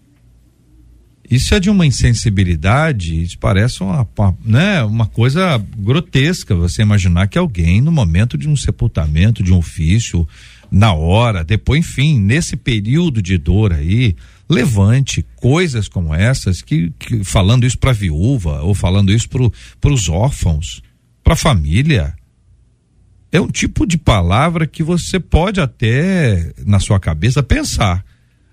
Isso é de uma insensibilidade, isso parece uma, uma, né, uma coisa grotesca você imaginar que alguém, no momento de um sepultamento, de um ofício, na hora, depois, enfim, nesse período de dor aí, levante coisas como essas, que, que falando isso para viúva, ou falando isso para os órfãos, para a família é um tipo de palavra que você pode até, na sua cabeça, pensar.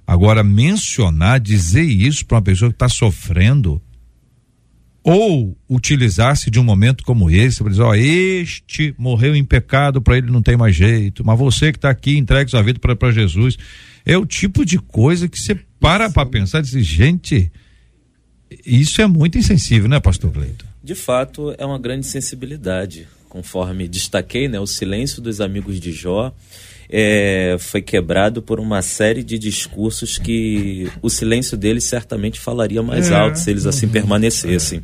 Agora, mencionar, dizer isso para uma pessoa que está sofrendo, ou utilizar-se de um momento como esse, para dizer, ó, este morreu em pecado, para ele não tem mais jeito, mas você que está aqui, entregue sua vida para Jesus. É o tipo de coisa que você para para pensar e diz, gente, isso é muito insensível, né, pastor Cleito? De fato, é uma grande sensibilidade. conforme destaquei, né, o silêncio dos amigos de Jó é, foi quebrado por uma série de discursos que o silêncio deles certamente falaria mais é. alto se eles assim permanecessem.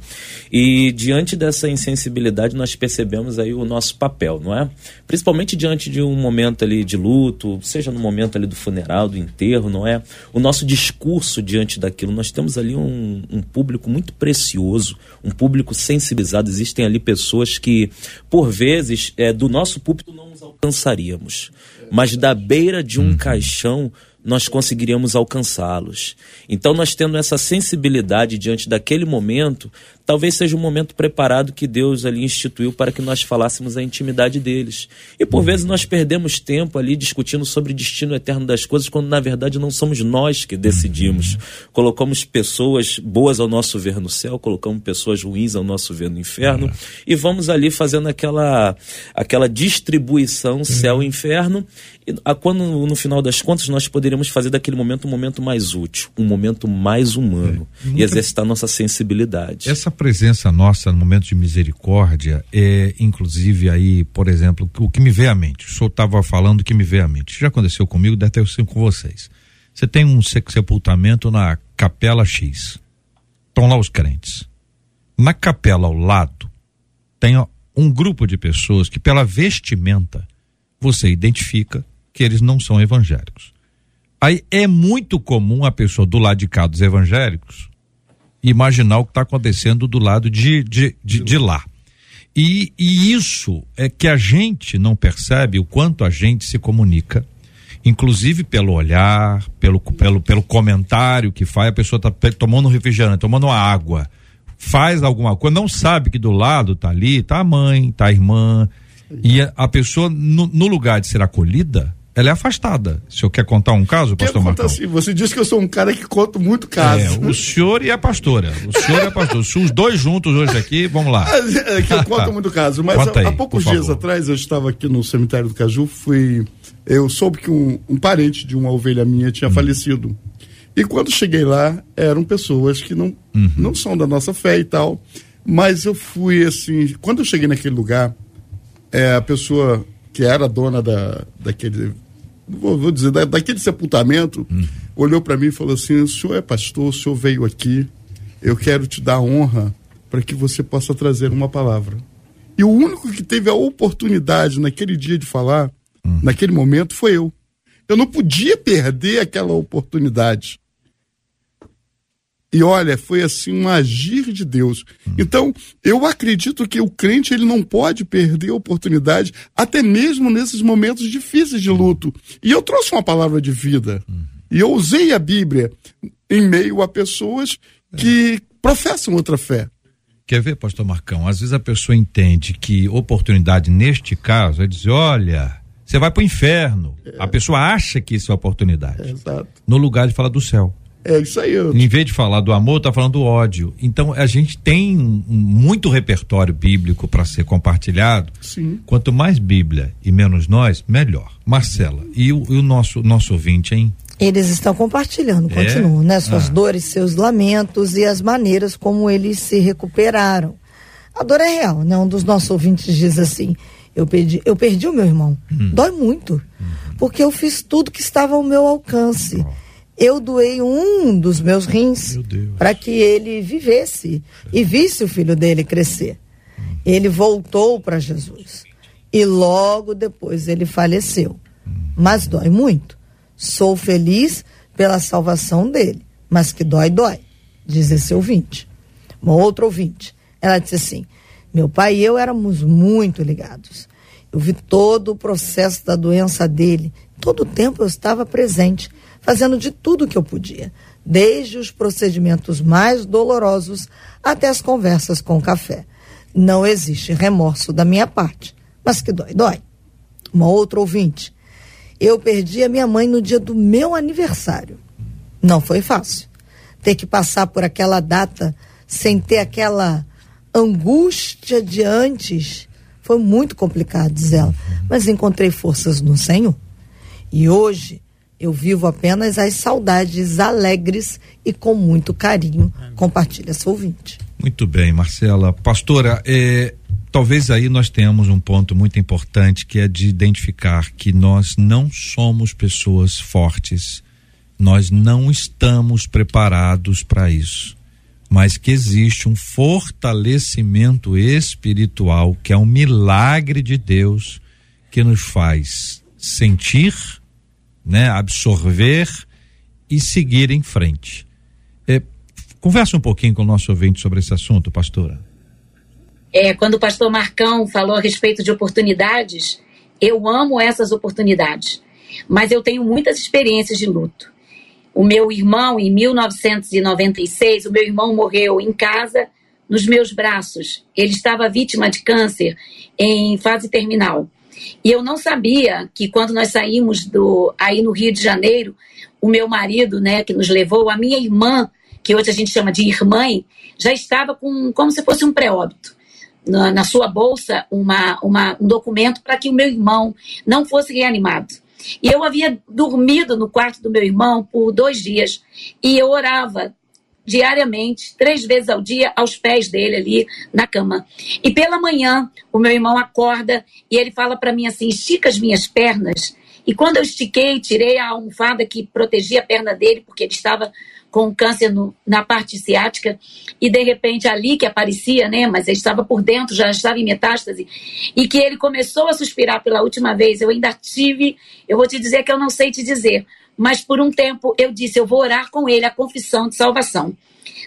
E diante dessa insensibilidade nós percebemos aí o nosso papel, não é? Principalmente diante de um momento ali de luto, seja no momento ali do funeral, do enterro, não é? O nosso discurso diante daquilo, nós temos ali um, um público muito precioso, um público sensibilizado. Existem ali pessoas que, por vezes, é, do nosso púlpito não nos alcançaríamos mas da beira de um uhum. caixão nós conseguiríamos alcançá-los. Então, nós tendo essa sensibilidade diante daquele momento, talvez seja um momento preparado que Deus ali instituiu para que nós falássemos a intimidade deles. E por vezes nós perdemos tempo ali discutindo sobre o destino eterno das coisas, quando na verdade não somos nós que decidimos. Colocamos pessoas boas ao nosso ver no céu, colocamos pessoas ruins ao nosso ver no inferno, e vamos ali fazendo aquela, aquela distribuição céu-inferno, e quando no final das contas nós poderíamos fazer daquele momento um momento mais útil, um momento mais humano, é. e exercitar nossa sensibilidade. Essa presença nossa no momento de misericórdia é, inclusive, aí, por exemplo, o que me veio à mente. O senhor estava falando o que me veio à mente. Já aconteceu comigo, deve ter sido com vocês. Você tem um sepultamento na Capela X. Estão lá os crentes. Na capela ao lado, tem um grupo de pessoas que, pela vestimenta, você identifica que eles não são evangélicos. Aí é muito comum a pessoa do lado de cá dos evangélicos imaginar o que está acontecendo do lado de, de, de, de lá. E, e, isso é que a gente não percebe o quanto a gente se comunica, inclusive pelo olhar, pelo, pelo, pelo comentário que faz, a pessoa está tomando um refrigerante, tomando água, faz alguma coisa, não sabe que do lado tá ali, tá a mãe, tá a irmã, e a, a pessoa, no, no lugar de ser acolhida, ela é afastada. O senhor quer contar um caso, pastor Marcão? Assim, você disse que eu sou um cara que conto muito caso. É, o senhor e a pastora. O senhor e a pastora. Os dois juntos hoje aqui, vamos lá. É que eu conto muito caso. Mas há, aí, há, poucos dias favor. atrás eu estava aqui no cemitério do Caju, fui. Eu soube que um, um parente de uma ovelha minha tinha hum. falecido. E quando cheguei lá, eram pessoas que não, uhum. não são da nossa fé e tal. Mas eu fui assim. Quando eu cheguei naquele lugar, é, a pessoa que era dona da, daquele vou, vou dizer, da, daquele sepultamento, hum. olhou para mim e falou assim: o senhor é pastor, o senhor veio aqui, eu quero te dar honra para que você possa trazer uma palavra. E o único que teve a oportunidade naquele dia de falar, hum. naquele momento, foi eu. Eu não podia perder aquela oportunidade. E olha, foi assim um agir de Deus. Hum. Então, eu acredito que o crente ele não pode perder a oportunidade, até mesmo nesses momentos difíceis de luto. E eu trouxe uma palavra de vida. Hum. E eu usei a Bíblia em meio a pessoas que professam outra fé. Quer ver, pastor Marcão? Às vezes a pessoa entende que oportunidade neste caso é dizer, olha, você vai para o inferno. É. A pessoa acha que isso é oportunidade. É, exato. No lugar de falar do céu. É isso aí. Eu... Em vez de falar do amor, tá falando do ódio. Então a gente tem muito repertório bíblico para ser compartilhado. Sim. Quanto mais Bíblia e menos nós, melhor. Marcela, e o, e o nosso nosso ouvinte, hein? Eles estão compartilhando, é? continuam, né? Suas ah. dores, seus lamentos e as maneiras como eles se recuperaram. A dor é real, né? Um dos nossos ouvintes diz assim: eu perdi, eu perdi o meu irmão. Hum. Dói muito. Hum. Porque eu fiz tudo que estava ao meu alcance. Oh eu doei um dos meus rins para que ele vivesse e visse o filho dele crescer. Ele voltou para Jesus e logo depois ele faleceu. Mas dói muito. Sou feliz pela salvação dele, mas que dói, dói, diz esse ouvinte. Uma outra ouvinte. Ela disse assim: meu pai e eu éramos muito ligados. Eu vi todo o processo da doença dele. Todo o tempo eu estava presente fazendo de tudo que eu podia, desde os procedimentos mais dolorosos até as conversas com o café. Não existe remorso da minha parte, mas que dói, dói. Uma outra ouvinte. Eu perdi a minha mãe no dia do meu aniversário. Não foi fácil. Ter que passar por aquela data sem ter aquela angústia de antes foi muito complicado, diz ela. Mas encontrei forças no Senhor. E hoje eu vivo apenas as saudades alegres e com muito carinho compartilha essa ouvinte. Muito bem, Marcela. Pastora, é, talvez aí nós tenhamos um ponto muito importante que é de identificar que nós não somos pessoas fortes, nós não estamos preparados para isso, mas que existe um fortalecimento espiritual que é um milagre de Deus que nos faz sentir, né, absorver e seguir em frente. É, conversa um pouquinho com o nosso ouvinte sobre esse assunto, pastora. É, quando o pastor Marcão falou a respeito de oportunidades, eu amo essas oportunidades, mas eu tenho muitas experiências de luto. O meu irmão, em 1996, o meu irmão morreu em casa, nos meus braços. Ele estava vítima de câncer em fase terminal. E eu não sabia que quando nós saímos do aí no Rio de Janeiro, o meu marido, né, que nos levou, a minha irmã, que hoje a gente chama de irmã, já estava com como se fosse um pré-óbito. Na, na, sua bolsa uma, uma um documento para que o meu irmão não fosse reanimado. E eu havia dormido no quarto do meu irmão por dois dias e eu orava diariamente, três vezes ao dia, aos pés dele ali na cama. E pela manhã, o meu irmão acorda e ele fala para mim assim: estica as minhas pernas. E quando eu estiquei, tirei a almofada que protegia a perna dele, porque ele estava com câncer no, na parte ciática, e de repente ali que aparecia, né, mas ele estava por dentro, já estava em metástase, e que ele começou a suspirar pela última vez. Eu ainda tive, eu vou te dizer que eu não sei te dizer, mas por um tempo eu disse: eu vou orar com ele a confissão de salvação.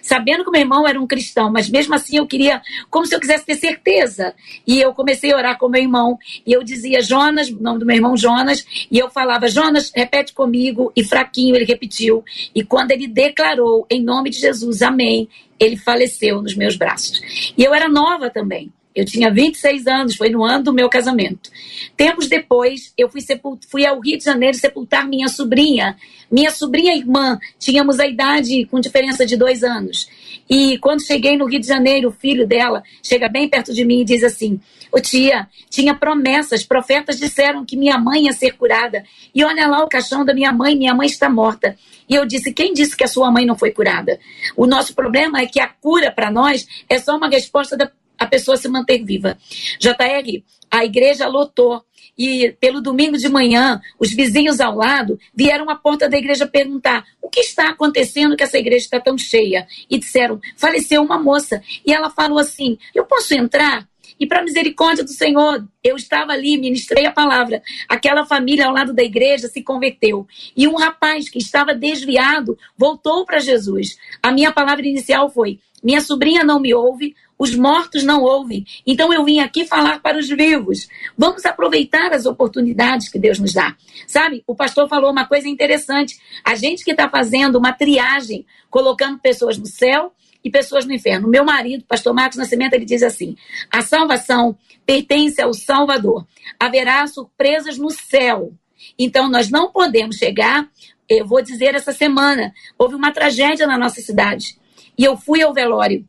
Sabendo que meu irmão era um cristão, mas mesmo assim eu queria, como se eu quisesse ter certeza. E eu comecei a orar com meu irmão, e eu dizia Jonas, o nome do meu irmão Jonas, e eu falava, Jonas, repete comigo, e fraquinho ele repetiu. E quando ele declarou, em nome de Jesus, amém, ele faleceu nos meus braços. E eu era nova também. Eu tinha 26 anos, foi no ano do meu casamento. Tempos depois, eu fui, sepult... fui ao Rio de Janeiro sepultar minha sobrinha. Minha sobrinha irmã, tínhamos a idade com diferença de dois anos. E quando cheguei no Rio de Janeiro, o filho dela chega bem perto de mim e diz assim: Ô tia, tinha promessas, profetas disseram que minha mãe ia ser curada. E olha lá o caixão da minha mãe, minha mãe está morta. E eu disse: quem disse que a sua mãe não foi curada? O nosso problema é que a cura para nós é só uma resposta da a pessoa se manter viva. JR, a igreja lotou. E pelo domingo de manhã, os vizinhos ao lado vieram à porta da igreja perguntar o que está acontecendo que essa igreja está tão cheia. E disseram: faleceu uma moça. E ela falou assim: eu posso entrar? E para misericórdia do Senhor, eu estava ali, ministrei a palavra. Aquela família ao lado da igreja se converteu. E um rapaz que estava desviado voltou para Jesus. A minha palavra inicial foi: minha sobrinha não me ouve, os mortos não ouvem. Então eu vim aqui falar para os vivos. Vamos aproveitar as oportunidades que Deus nos dá. Sabe, o pastor falou uma coisa interessante. A gente que está fazendo uma triagem, colocando pessoas no céu e pessoas no inferno. Meu marido, pastor Marcos Nascimento, ele diz assim: a salvação pertence ao Salvador. Haverá surpresas no céu. Então nós não podemos chegar. Eu vou dizer essa semana, houve uma tragédia na nossa cidade. E eu fui ao velório.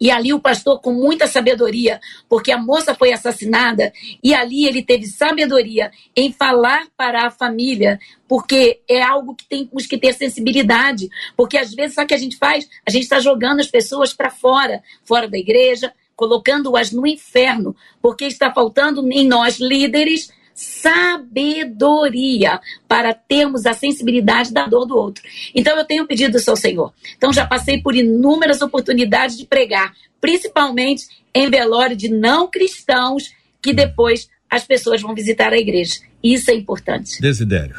E ali o pastor, com muita sabedoria, porque a moça foi assassinada, e ali ele teve sabedoria em falar para a família, porque é algo que temos que ter sensibilidade. Porque às vezes, sabe o que a gente faz? A gente está jogando as pessoas para fora, fora da igreja, colocando-as no inferno, porque está faltando em nós líderes sabedoria para termos a sensibilidade da dor do outro. Então eu tenho pedido isso ao Senhor. Então já passei por inúmeras oportunidades de pregar, principalmente em velório de não cristãos, que depois as pessoas vão visitar a igreja. Isso é importante. Desidério.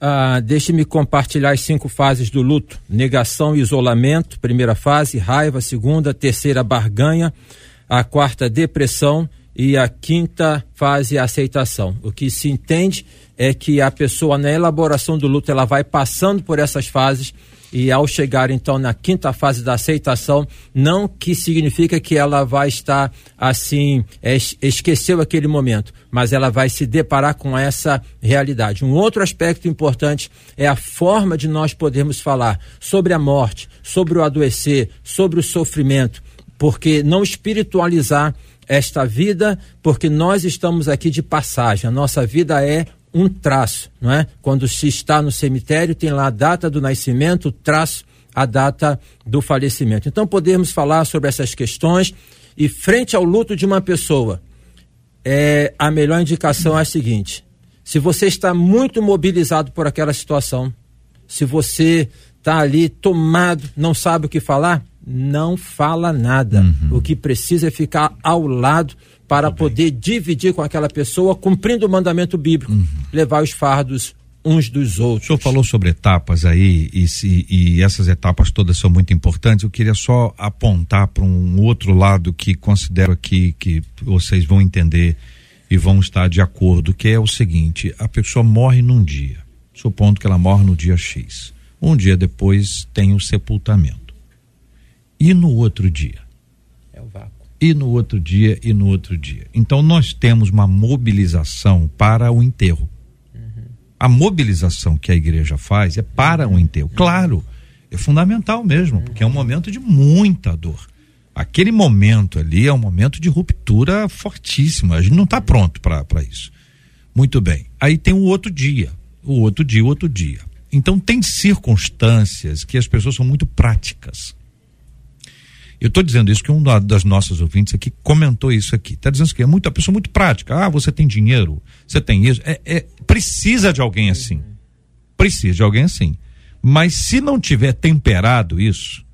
Ah, Deixe-me compartilhar as cinco fases do luto: negação e isolamento, primeira fase, raiva, segunda, terceira, barganha, a quarta, depressão e a quinta fase é a aceitação. O que se entende é que a pessoa na elaboração do luto ela vai passando por essas fases e ao chegar então na quinta fase da aceitação, não que significa que ela vai estar assim, esqueceu aquele momento, mas ela vai se deparar com essa realidade. Um outro aspecto importante é a forma de nós podermos falar sobre a morte, sobre o adoecer, sobre o sofrimento, porque não espiritualizar esta vida, porque nós estamos aqui de passagem. A nossa vida é um traço, não é? Quando se está no cemitério, tem lá a data do nascimento, o traço, a data do falecimento. Então podemos falar sobre essas questões E frente ao luto de uma pessoa, é, a melhor indicação é a seguinte: se você está muito mobilizado por aquela situação, se você está ali tomado, não sabe o que falar, não fala nada. Uhum. O que precisa é ficar ao lado para poder dividir com aquela pessoa, cumprindo o mandamento bíblico, uhum. levar os fardos uns dos outros. O senhor falou sobre etapas aí, e, se, e essas etapas todas são muito importantes. Eu queria só apontar para um outro lado que considero aqui que vocês vão entender e vão estar de acordo, que é o seguinte: a pessoa morre num dia, supondo que ela morre no dia X. Um dia depois tem o sepultamento. E no outro dia? É o vácuo. E no outro dia, e no outro dia. Então nós temos uma mobilização para o enterro. Uhum. A mobilização que a igreja faz é para o enterro. Claro, é fundamental mesmo, porque é um momento de muita dor aquele momento ali é um momento de ruptura fortíssima. A gente não está pronto para isso. Muito bem. Aí tem o outro dia, o outro dia, o outro dia. Então tem circunstâncias que as pessoas são muito práticas. Eu estou dizendo isso que um das nossas ouvintes aqui comentou isso aqui. Está dizendo que é muito, pessoa muito prática. Ah, você tem dinheiro, você tem isso. É, é, precisa de alguém assim. Precisa de alguém assim. Mas se não tiver temperado isso,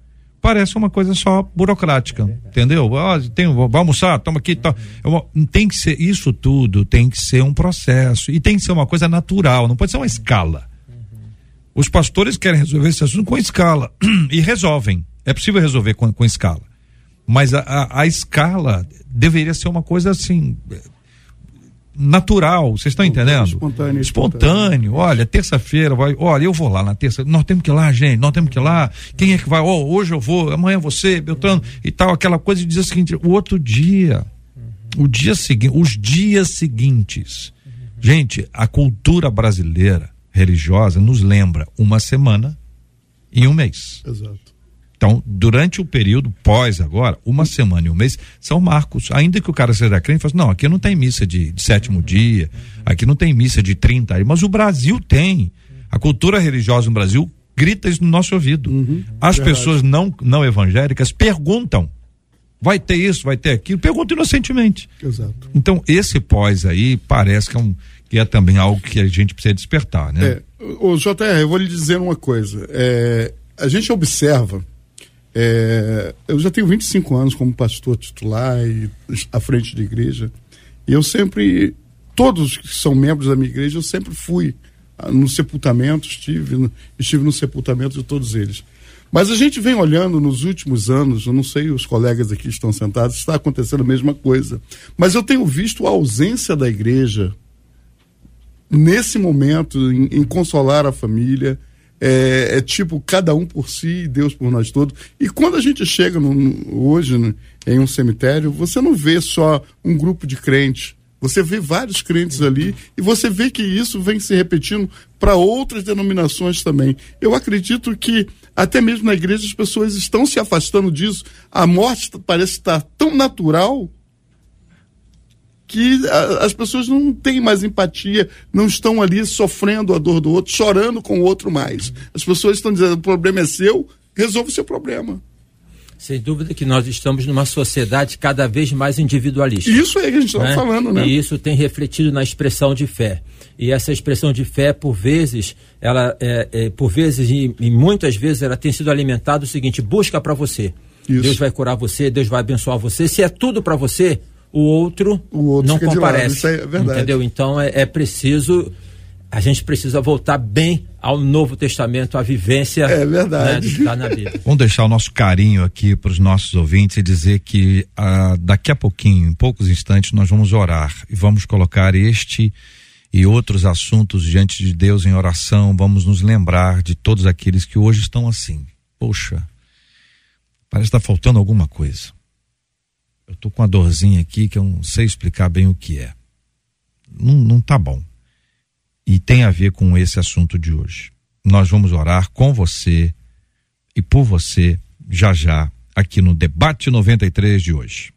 parece uma coisa só burocrática, é entendeu? Oh, tem, vou almoçar, toma aqui, tá. Eu, tem que ser isso tudo, tem que ser um processo e tem que ser uma coisa natural, não pode ser uma escala. Os pastores querem resolver esse assunto com escala e resolvem. É possível resolver com, com escala, mas a, a, a escala deveria ser uma coisa assim natural, vocês estão entendendo? Espontâneo. Espontâneo. Olha, terça-feira vai, olha, eu vou lá na terça, nós temos que ir lá, gente, nós temos que ir lá. Quem é que vai? Oh, hoje eu vou, amanhã você, Beltrano e tal, aquela coisa de dizer o seguinte, o outro dia, o dia seguinte, os dias seguintes. Gente, a cultura brasileira religiosa nos lembra uma semana e um mês. Exato. Então, durante o período pós agora, uma semana e um mês, são marcos. Ainda que o cara seja crente, fala assim, não, aqui não tem missa de, de sétimo dia, aqui não tem missa de 30 mas o Brasil tem. A cultura religiosa no Brasil grita isso no nosso ouvido. Uhum, As verdade. pessoas não, não evangélicas perguntam. Vai ter isso, vai ter aquilo, perguntam inocentemente. Exato. Então, esse pós aí parece que é, um, que é também algo que a gente precisa despertar, né? É, o JR, eu vou lhe dizer uma coisa. É, a gente observa é, eu já tenho 25 anos como pastor titular e à frente de igreja. E eu sempre, todos que são membros da minha igreja, eu sempre fui no sepultamento, estive no, estive no sepultamento de todos eles. Mas a gente vem olhando nos últimos anos, eu não sei, os colegas aqui estão sentados, está acontecendo a mesma coisa. Mas eu tenho visto a ausência da igreja nesse momento em, em consolar a família, é, é, tipo cada um por si e Deus por nós todos. E quando a gente chega no, no, hoje no, em um cemitério, você não vê só um grupo de crentes. Você vê vários crentes ali e você vê que isso vem se repetindo para outras denominações também. Eu acredito que até mesmo na igreja as pessoas estão se afastando disso. A morte parece estar tão natural que a, as pessoas não têm mais empatia, não estão ali sofrendo a dor do outro, chorando com o outro mais. As pessoas estão dizendo: o problema é seu, resolva o seu problema. Sem dúvida que nós estamos numa sociedade cada vez mais individualista. Isso aí que a gente está né? falando, né? E isso tem refletido na expressão de fé. E essa expressão de fé, por vezes, ela, é, é, por vezes e, e, muitas vezes, ela tem sido alimentada o seguinte: busca para você. Isso. Deus vai curar você, Deus vai abençoar você. Se é tudo para você, o outro, o outro não comparece. Isso é verdade. Entendeu? Então é, é, preciso. A gente precisa voltar bem ao Novo Testamento, à vivência é verdade. Né, na Bíblia. Vamos deixar o nosso carinho aqui para os nossos ouvintes e dizer que ah, daqui a pouquinho, em poucos instantes, nós vamos orar e vamos colocar este e outros assuntos diante de Deus em oração. Vamos nos lembrar de todos aqueles que hoje estão assim. Poxa, parece estar tá faltando alguma coisa eu tô com uma dorzinha aqui que eu não sei explicar bem o que é. Não, não tá bom. E tem a ver com esse assunto de hoje. Nós vamos orar com você e por você já já aqui no debate 93 de hoje.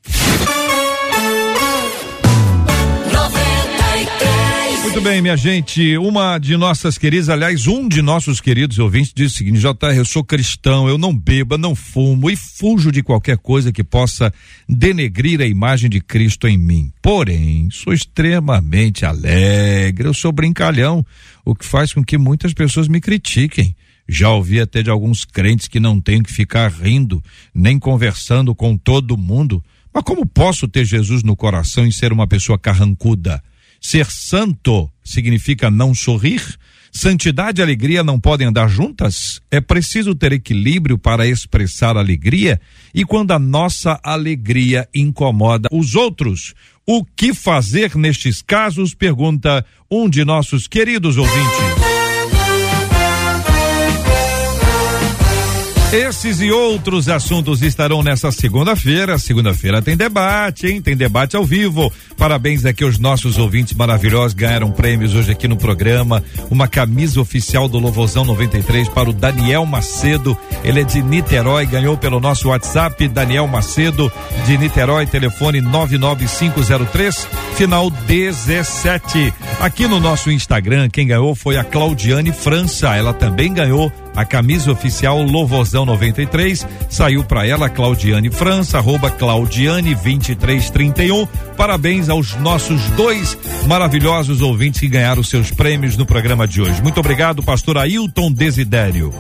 Muito bem, minha gente. Uma de nossas queridas, aliás, um de nossos queridos ouvintes disse o seguinte: JR, eu sou cristão, eu não bebo, não fumo e fujo de qualquer coisa que possa denegrir a imagem de Cristo em mim. Porém, sou extremamente alegre, eu sou brincalhão, o que faz com que muitas pessoas me critiquem. Já ouvi até de alguns crentes que não têm que ficar rindo, nem conversando com todo mundo. Mas como posso ter Jesus no coração e ser uma pessoa carrancuda? Ser santo significa não sorrir? Santidade e alegria não podem andar juntas? É preciso ter equilíbrio para expressar alegria? E quando a nossa alegria incomoda os outros, o que fazer nestes casos? Pergunta um de nossos queridos ouvintes. Esses e outros assuntos estarão nessa segunda-feira. Segunda-feira tem debate, hein? Tem debate ao vivo. Parabéns aqui aos nossos ouvintes maravilhosos. Ganharam prêmios hoje aqui no programa. Uma camisa oficial do Louvozão 93 para o Daniel Macedo. Ele é de Niterói, ganhou pelo nosso WhatsApp. Daniel Macedo, de Niterói, telefone 99503, final 17. Aqui no nosso Instagram, quem ganhou foi a Claudiane França. Ela também ganhou a camisa oficial Louvozão 93 saiu para ela Claudiane França, arroba Claudiane 2331. Parabéns aos nossos dois maravilhosos ouvintes que ganharam seus prêmios no programa de hoje. Muito obrigado, pastor Ailton Desidério.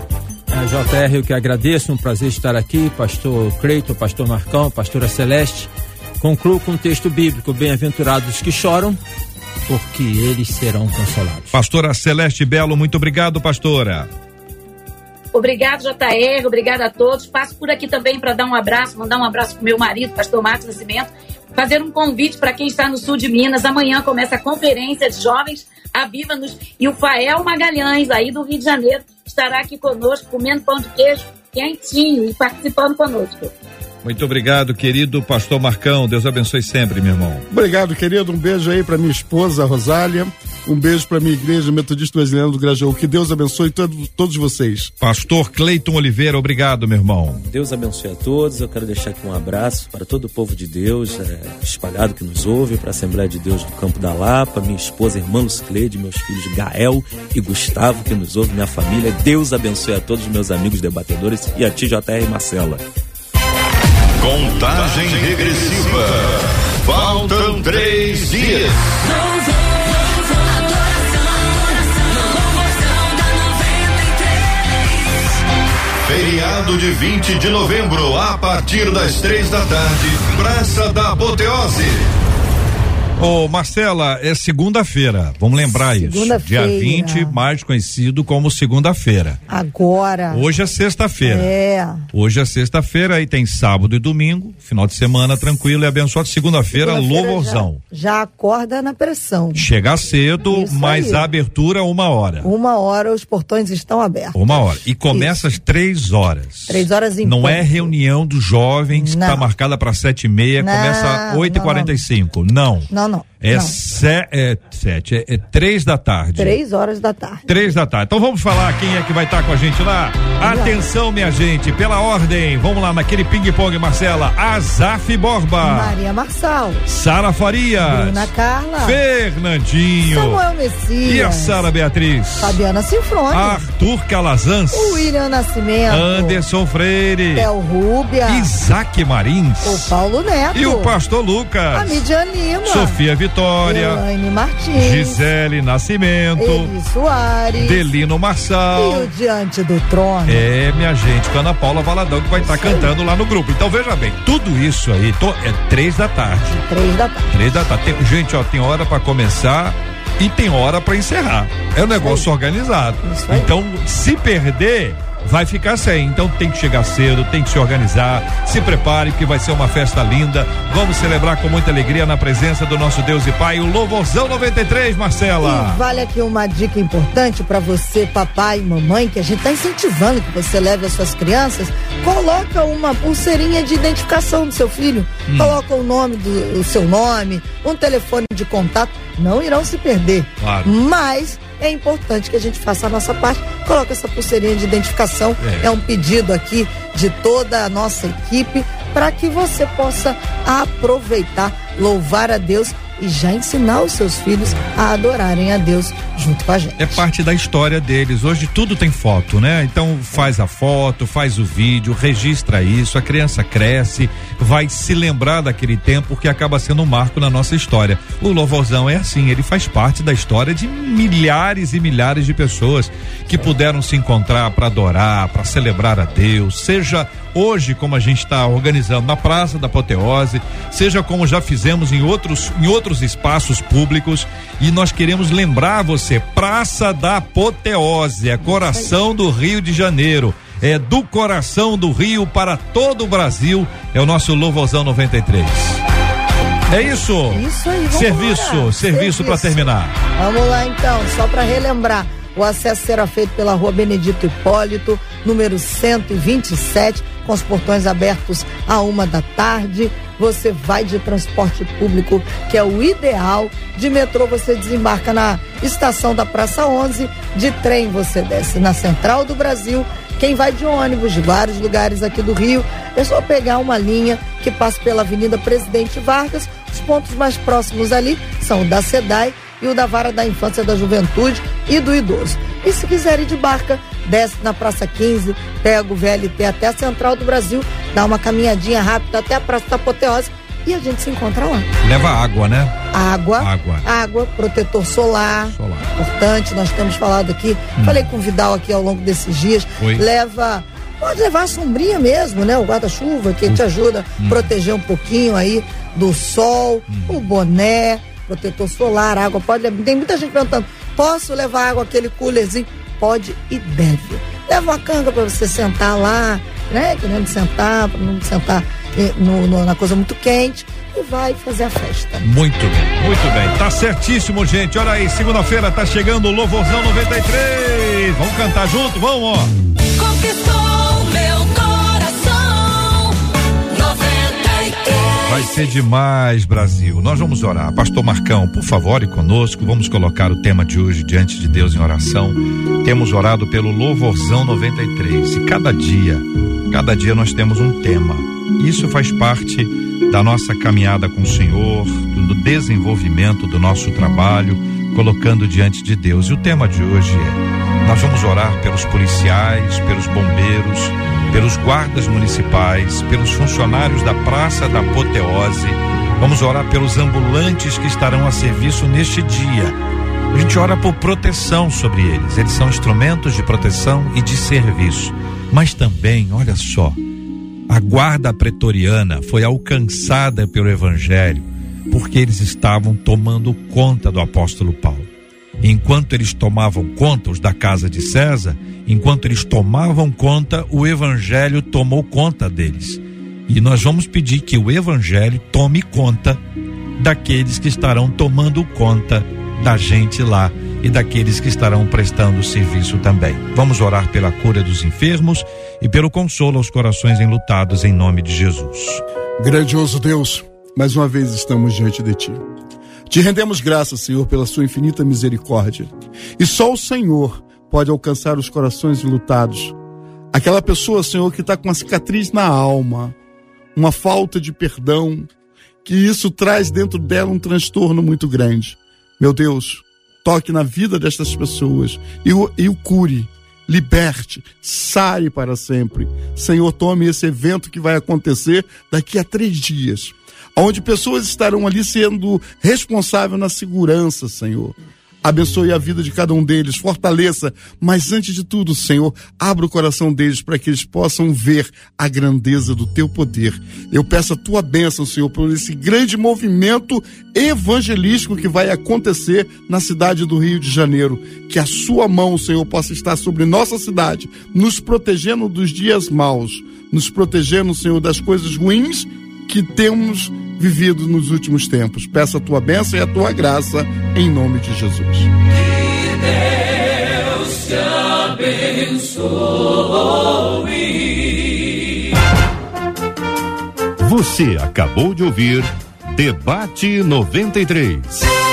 A JR, eu que agradeço, um prazer estar aqui, pastor Creito, pastor Marcão, pastora Celeste. Concluo com um texto bíblico, bem-aventurados que choram, porque eles serão consolados. Pastora Celeste Belo, muito obrigado, pastora. Obrigado, JR, obrigado a todos. Passo por aqui também para dar um abraço, mandar um abraço para meu marido, pastor Marcos Nascimento, fazer um convite para quem está no sul de Minas. Amanhã começa a conferência de jovens Aviva-nos e o Fael Magalhães, aí do Rio de Janeiro, estará aqui conosco, comendo pão de queijo quentinho e participando conosco. Muito obrigado, querido pastor Marcão. Deus abençoe sempre, meu irmão. Obrigado, querido. Um beijo aí para minha esposa, Rosália. Um beijo para minha igreja Metodista Brasileira do Grajaú. Que Deus abençoe todos, todos vocês. Pastor Cleiton Oliveira, obrigado, meu irmão. Deus abençoe a todos. Eu quero deixar aqui um abraço para todo o povo de Deus é, espalhado que nos ouve, para a Assembleia de Deus do Campo da Lapa, minha esposa, irmã Lucleide, meus filhos Gael e Gustavo que nos ouve, minha família. Deus abençoe a todos os meus amigos debatedores e a ti, JR Marcela. Contagem regressiva. Faltam três dias. Feriado de 20 de novembro, a partir das três da tarde, Praça da Apoteose. Ô, Marcela, é segunda-feira. Vamos lembrar isso. Dia 20, mais conhecido como segunda-feira. Agora. Hoje é sexta-feira. É. Hoje é sexta-feira, aí tem sábado e domingo, final de semana tranquilo e abençoado. Segunda-feira, Segunda-feira louvorzão. Já, já acorda na pressão. Chegar cedo, Isso mas aí. a abertura uma hora. Uma hora os portões estão abertos. Uma hora. E começa às três horas. Três horas em Não é ponto. reunião dos jovens que Não. está marcada para sete e meia, Não, começa não, oito e quarenta e cinco. Não. Não, não. É, não. se- é sete, é, é três da tarde. Três horas da tarde. Três da tarde. Então vamos falar quem é que vai estar com a gente lá. Atenção, minha gente, pela ordem. Vamos lá naquele ping-pong, Marcela. Azaf Borba. Maria Marçal. Sara Farias. Bruna Carla. Fernandinho. Samuel Messias. E a Sara Beatriz. Fabiana Sinfrone. Arthur Calazans. William Nascimento. Anderson Freire. Theo Rúbia. Isaac Marins. O Paulo Neto. E o pastor Lucas. A Midian Lima. Sofia Vitória. Elaine Martins. Gisele Nascimento. Eli Soares. Delino Marçal. E o Diante do Trono. É, minha gente, com a Ana Paula Valadão que vai estar cantando lá no grupo. Então veja bem, tudo isso aí to- é três da tarde. Três da tarde. Três da tarde. Tem, gente, ó, tem hora pra começar e tem hora pra encerrar. É um negócio organizado. Então, se perder, vai ficar sem. Então tem que chegar cedo, tem que se organizar. Se prepare, que vai ser uma festa linda. Vamos celebrar com muita alegria na presença do nosso Deus e Pai, o Louvorzão 93, Marcela. E vale aqui uma dica importante para você, papai e mamãe, que a gente está incentivando que você leve as suas crianças. Coloca uma pulseirinha de identificação do seu filho. Hum. Coloca o nome do o seu nome, um telefone de contato. Não irão se perder. Claro. Mas é importante que a gente faça a nossa parte. Coloca essa pulseirinha de identificação. É. É, um pedido aqui de toda a nossa equipe para que você possa aproveitar, louvar a Deus e já ensinar os seus filhos a adorarem a Deus junto com a gente. É parte da história deles. Hoje tudo tem foto, né? Então faz a foto, faz o vídeo, registra isso, a criança cresce, vai se lembrar daquele tempo que acaba sendo um marco na nossa história. O louvorzão é assim, ele faz parte da história de milhares e milhares de pessoas que puderam se encontrar para adorar, para celebrar a Deus, seja hoje como a gente está organizando na Praça da Apoteose, seja como já fizemos em outros em outros espaços públicos e nós queremos lembrar você, Praça da Apoteose, é coração do Rio de Janeiro. É do coração do Rio para todo o Brasil. É o nosso Louvozão 93. É isso. Isso aí, vamos Serviço, lá. serviço para terminar. Vamos lá então, só para relembrar. O acesso será feito pela rua Benedito Hipólito, número 127, com os portões abertos a uma da tarde. Você vai de transporte público, que é o ideal. De metrô você desembarca na estação da Praça 11. De trem você desce na Central do Brasil. Quem vai de ônibus de vários lugares aqui do Rio, é só pegar uma linha que passa pela Avenida Presidente Vargas. Os pontos mais próximos ali são o da SEDAI e o da Vara da Infância da Juventude e do Idoso. E se quiser ir de barca, desce na Praça 15, pega o VLT até a Central do Brasil, dá uma caminhadinha rápida até a Praça da Apoteose e a gente se encontra lá. Leva água, né? Água, Água. água, protetor solar, Solar. importante, nós temos falado aqui, falei com o Vidal aqui ao longo desses dias, Foi. leva, pode levar a sombrinha mesmo, né? O guarda-chuva que te ajuda a proteger um pouquinho aí do sol, o boné, protetor solar, água, pode levar, tem muita gente perguntando, posso levar água, aquele coolerzinho? Pode e deve. Leva uma canga para você sentar lá, né? Querendo sentar, para não sentar eh, no- no- na coisa muito quente e vai fazer a festa. Muito bem, muito bem. Tá certíssimo, gente. Olha aí, segunda-feira tá chegando o Louvorzão 93. Vamos cantar junto? Vamos, ó. Conquistou Vai ser demais, Brasil. Nós vamos orar. Pastor Marcão, por favor, e conosco. Vamos colocar o tema de hoje diante de Deus em oração. Temos orado pelo Louvorzão 93. E cada dia, cada dia nós temos um tema. Isso faz parte da nossa caminhada com o Senhor, do desenvolvimento do nosso trabalho, colocando diante de Deus. E o tema de hoje é: nós vamos orar pelos policiais, pelos bombeiros, pelos guardas municipais, pelos funcionários da Praça da Apoteose. Vamos orar pelos ambulantes que estarão a serviço neste dia. A gente ora por proteção sobre eles. Eles são instrumentos de proteção e de serviço. Mas também, olha só, a guarda pretoriana foi alcançada pelo evangelho porque eles estavam tomando conta do apóstolo Paulo. Enquanto eles tomavam conta, os da casa de César, enquanto eles tomavam conta, o evangelho tomou conta deles. E nós vamos pedir que o evangelho tome conta daqueles que estarão tomando conta da gente lá e daqueles que estarão prestando serviço também. Vamos orar pela cura dos enfermos e pelo consolo aos corações enlutados em nome de Jesus. Grandioso Deus, mais uma vez estamos diante de Ti. Te rendemos graças, Senhor, pela Sua infinita misericórdia. E só o Senhor pode alcançar os corações lutados. Aquela pessoa, Senhor, que está com uma cicatriz na alma, uma falta de perdão, que isso traz dentro dela um transtorno muito grande. Meu Deus, toque na vida destas pessoas e o, e o cure, liberte, sare para sempre. Senhor, tome esse evento que vai acontecer daqui a três dias, onde pessoas estarão ali sendo responsáveis na segurança, Senhor. Abençoe a vida de cada um deles, fortaleça, mas antes de tudo, Senhor, abra o coração deles para que eles possam ver a grandeza do teu poder. Eu peço a tua bênção, Senhor, por esse grande movimento evangelístico que vai acontecer na cidade do Rio de Janeiro. Que a sua mão, Senhor, possa estar sobre nossa cidade, nos protegendo dos dias maus, nos protegendo, Senhor, das coisas ruins que temos vivido nos últimos tempos. Peço a tua bênção e a tua graça em nome de Jesus. Deus te abençoe. Você acabou de ouvir Debate 93.